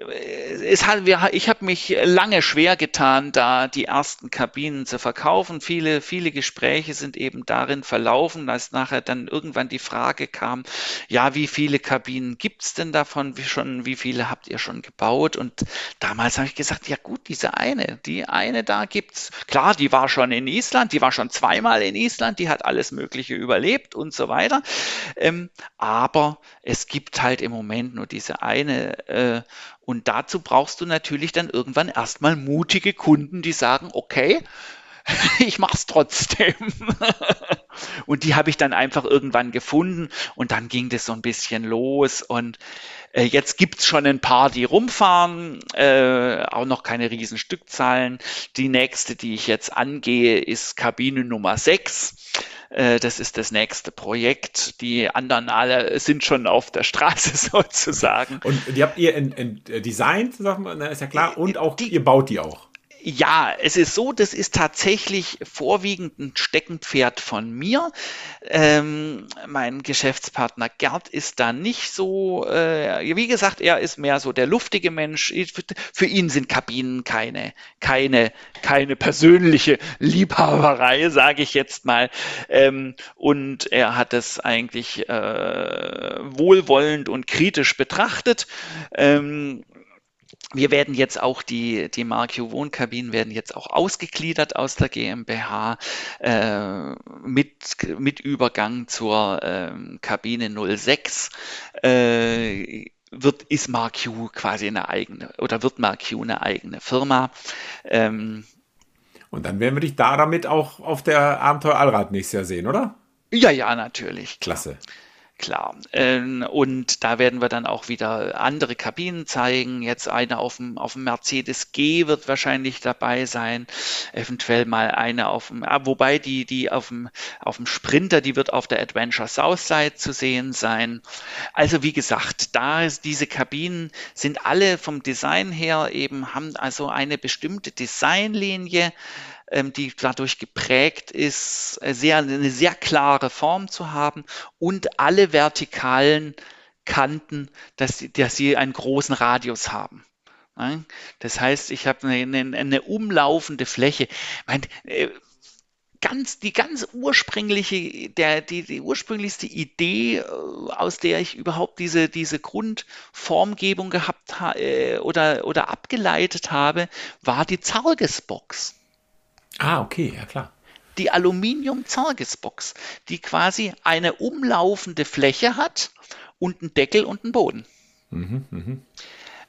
es hat, ich habe mich lange schwer getan, da die ersten Kabinen zu verkaufen. Viele, viele Gespräche sind eben darin verlaufen, als nachher dann irgendwann die Frage kam, ja, wie viele Kabinen gibt's denn davon? Wie schon, wie viele habt ihr schon gebaut? Und damals habe ich gesagt, ja gut, diese eine, die eine da gibt's. Klar, die war schon in Island, die war schon zweimal in Island, die hat alles Mögliche überlebt und so weiter. Ähm, aber es gibt halt im Moment nur diese eine äh, und dazu brauchst du natürlich dann irgendwann erstmal mutige Kunden, die sagen, okay, ich mach's trotzdem. und die habe ich dann einfach irgendwann gefunden und dann ging das so ein bisschen los und äh, jetzt gibt's schon ein paar, die rumfahren, äh, auch noch keine riesen Stückzahlen. Die nächste, die ich jetzt angehe, ist Kabine Nummer 6. Äh, das ist das nächste Projekt. Die anderen alle sind schon auf der Straße sozusagen. Und die habt ihr in, in designt, sagt man, ist ja klar, und auch die, ihr baut die auch. Ja, es ist so, das ist tatsächlich vorwiegend ein Steckenpferd von mir. Ähm, mein Geschäftspartner Gerd ist da nicht so, äh, wie gesagt, er ist mehr so der luftige Mensch. Für ihn sind Kabinen keine, keine, keine persönliche Liebhaberei, sage ich jetzt mal. Ähm, und er hat es eigentlich äh, wohlwollend und kritisch betrachtet. Ähm, wir werden jetzt auch die, die Markio Wohnkabinen werden jetzt auch ausgegliedert aus der GmbH äh, mit, mit Übergang zur äh, Kabine 06. Äh, wird, ist MarQ quasi eine eigene oder wird MarQ eine eigene Firma. Ähm, und dann werden wir dich da damit auch auf der Abenteuer Allrad nächstes Jahr sehen, oder? Ja, ja, natürlich. Klasse. Klar. Klar. Ähm, und da werden wir dann auch wieder andere Kabinen zeigen. Jetzt eine auf dem, auf dem Mercedes G wird wahrscheinlich dabei sein. Eventuell mal eine auf dem, ah, wobei die, die auf dem, auf dem Sprinter, die wird auf der Adventure Southside zu sehen sein. Also wie gesagt, da ist diese Kabinen sind alle vom Design her eben, haben also eine bestimmte Designlinie die dadurch geprägt ist, äh, sehr, eine sehr klare Form zu haben und alle vertikalen Kanten, dass, sie, dass sie einen großen Radius haben. Das heißt, ich habe eine, eine, eine umlaufende Fläche. Mein, äh, ganz, die ganz ursprüngliche, der, die, die ursprünglichste Idee, äh, aus der ich überhaupt diese, diese Grundformgebung gehabt ha, oder, oder abgeleitet habe, war die Zargesbox. Ah, okay, ja klar. Die Aluminium-Zargesbox, die quasi eine umlaufende Fläche hat und einen Deckel und einen Boden. Mhm, mh.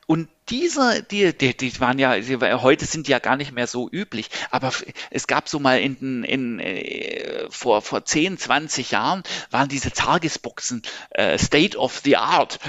Und diese, die, die, die waren ja, die, heute sind die ja gar nicht mehr so üblich, aber es gab so mal in, in, äh, vor, vor 10, 20 Jahren waren diese Zargesboxen äh, State of the Art.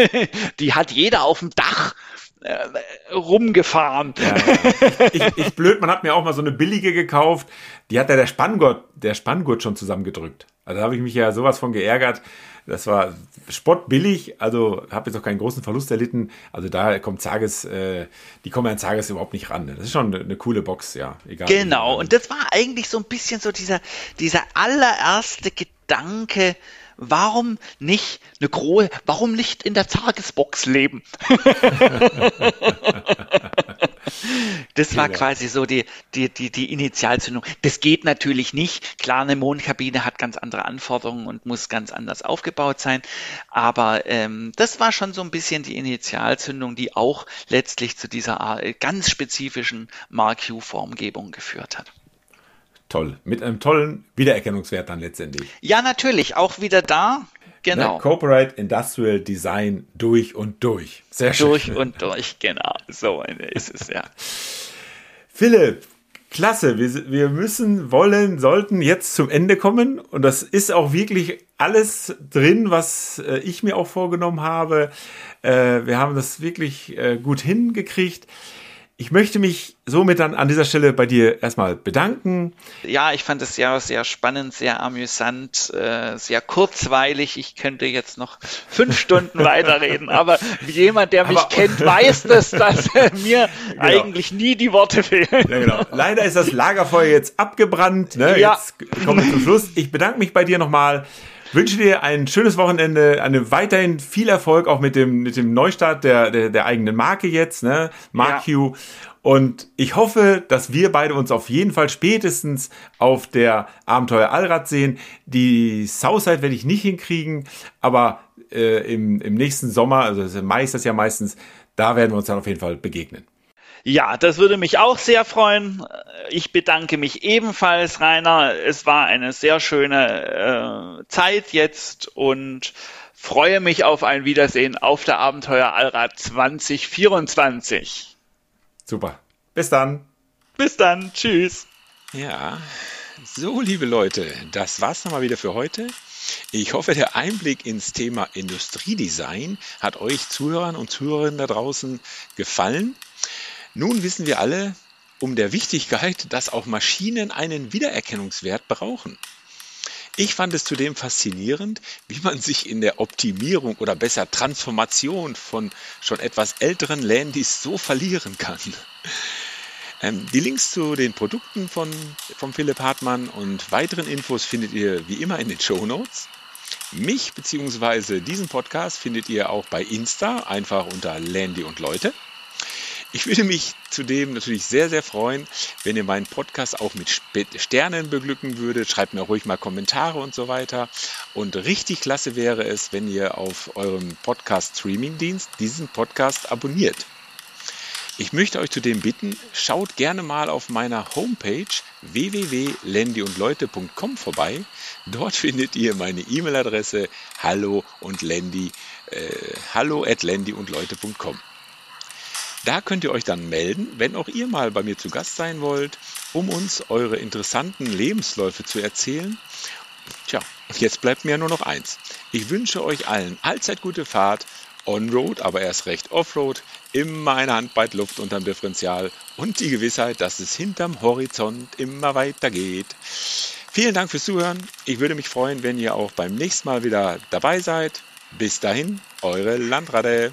die hat jeder auf dem Dach äh, rumgefahren. Ja, ja. Ich, ich, blöd, man hat mir auch mal so eine billige gekauft, die hat ja der Spanngurt, der Spanngurt schon zusammengedrückt. Also da habe ich mich ja sowas von geärgert. Das war spottbillig, also habe jetzt auch keinen großen Verlust erlitten. Also da kommt Zages, äh, die kommen an Zages überhaupt nicht ran. Das ist schon eine, eine coole Box, ja. Egal. Genau, und das war eigentlich so ein bisschen so dieser, dieser allererste Gedanke, warum nicht eine große, warum nicht in der Tagesbox leben? das war quasi so die, die, die, die Initialzündung. Das geht natürlich nicht. Klar, eine Mondkabine hat ganz andere Anforderungen und muss ganz anders aufgebaut sein. Aber ähm, das war schon so ein bisschen die Initialzündung, die auch letztlich zu dieser ganz spezifischen Mark U-Formgebung geführt hat toll. Mit einem tollen Wiedererkennungswert dann letztendlich. Ja, natürlich. Auch wieder da. Genau. Ne? Corporate Industrial Design durch und durch. Sehr schön. Durch und durch, genau. So ist es, ja. Philipp, klasse. Wir, wir müssen, wollen, sollten jetzt zum Ende kommen. Und das ist auch wirklich alles drin, was äh, ich mir auch vorgenommen habe. Äh, wir haben das wirklich äh, gut hingekriegt. Ich möchte mich somit dann an dieser Stelle bei dir erstmal bedanken. Ja, ich fand es ja sehr spannend, sehr amüsant, äh, sehr kurzweilig. Ich könnte jetzt noch fünf Stunden weiterreden, aber jemand, der mich aber, kennt, weiß das, dass mir genau. eigentlich nie die Worte fehlen. Ja, genau. Leider ist das Lagerfeuer jetzt abgebrannt. Ne? Ja. Jetzt kommen wir zum Schluss. Ich bedanke mich bei dir nochmal wünsche dir ein schönes Wochenende, eine weiterhin viel Erfolg auch mit dem, mit dem Neustart der, der, der eigenen Marke jetzt, ne? Mark ja. Und ich hoffe, dass wir beide uns auf jeden Fall spätestens auf der Abenteuer Allrad sehen. Die Southside werde ich nicht hinkriegen, aber äh, im, im nächsten Sommer, also Mai ist das ja meistens, da werden wir uns dann auf jeden Fall begegnen. Ja, das würde mich auch sehr freuen. Ich bedanke mich ebenfalls, Rainer. Es war eine sehr schöne äh, Zeit jetzt und freue mich auf ein Wiedersehen auf der Abenteuer Allrad 2024. Super. Bis dann. Bis dann. Tschüss. Ja, so liebe Leute, das war's nochmal wieder für heute. Ich hoffe, der Einblick ins Thema Industriedesign hat euch Zuhörern und Zuhörerinnen da draußen gefallen. Nun wissen wir alle um der Wichtigkeit, dass auch Maschinen einen Wiedererkennungswert brauchen. Ich fand es zudem faszinierend, wie man sich in der Optimierung oder besser Transformation von schon etwas älteren Landys so verlieren kann. Ähm, die Links zu den Produkten von, von Philipp Hartmann und weiteren Infos findet ihr wie immer in den Show Notes. Mich bzw. diesen Podcast findet ihr auch bei Insta, einfach unter Landy und Leute. Ich würde mich zudem natürlich sehr, sehr freuen, wenn ihr meinen Podcast auch mit Sternen beglücken würdet. Schreibt mir ruhig mal Kommentare und so weiter. Und richtig klasse wäre es, wenn ihr auf eurem Podcast-Streaming-Dienst diesen Podcast abonniert. Ich möchte euch zudem bitten, schaut gerne mal auf meiner Homepage www.lendyundleute.com vorbei. Dort findet ihr meine E-Mail-Adresse hallo und Landy, äh, hallo at lendyundleute.com. Da könnt ihr euch dann melden, wenn auch ihr mal bei mir zu Gast sein wollt, um uns eure interessanten Lebensläufe zu erzählen. Tja, jetzt bleibt mir nur noch eins. Ich wünsche euch allen allzeit gute Fahrt, On-Road, aber erst recht Off-Road, immer eine Handbreit Luft unterm Differential und die Gewissheit, dass es hinterm Horizont immer weiter geht. Vielen Dank fürs Zuhören. Ich würde mich freuen, wenn ihr auch beim nächsten Mal wieder dabei seid. Bis dahin, eure Landrade.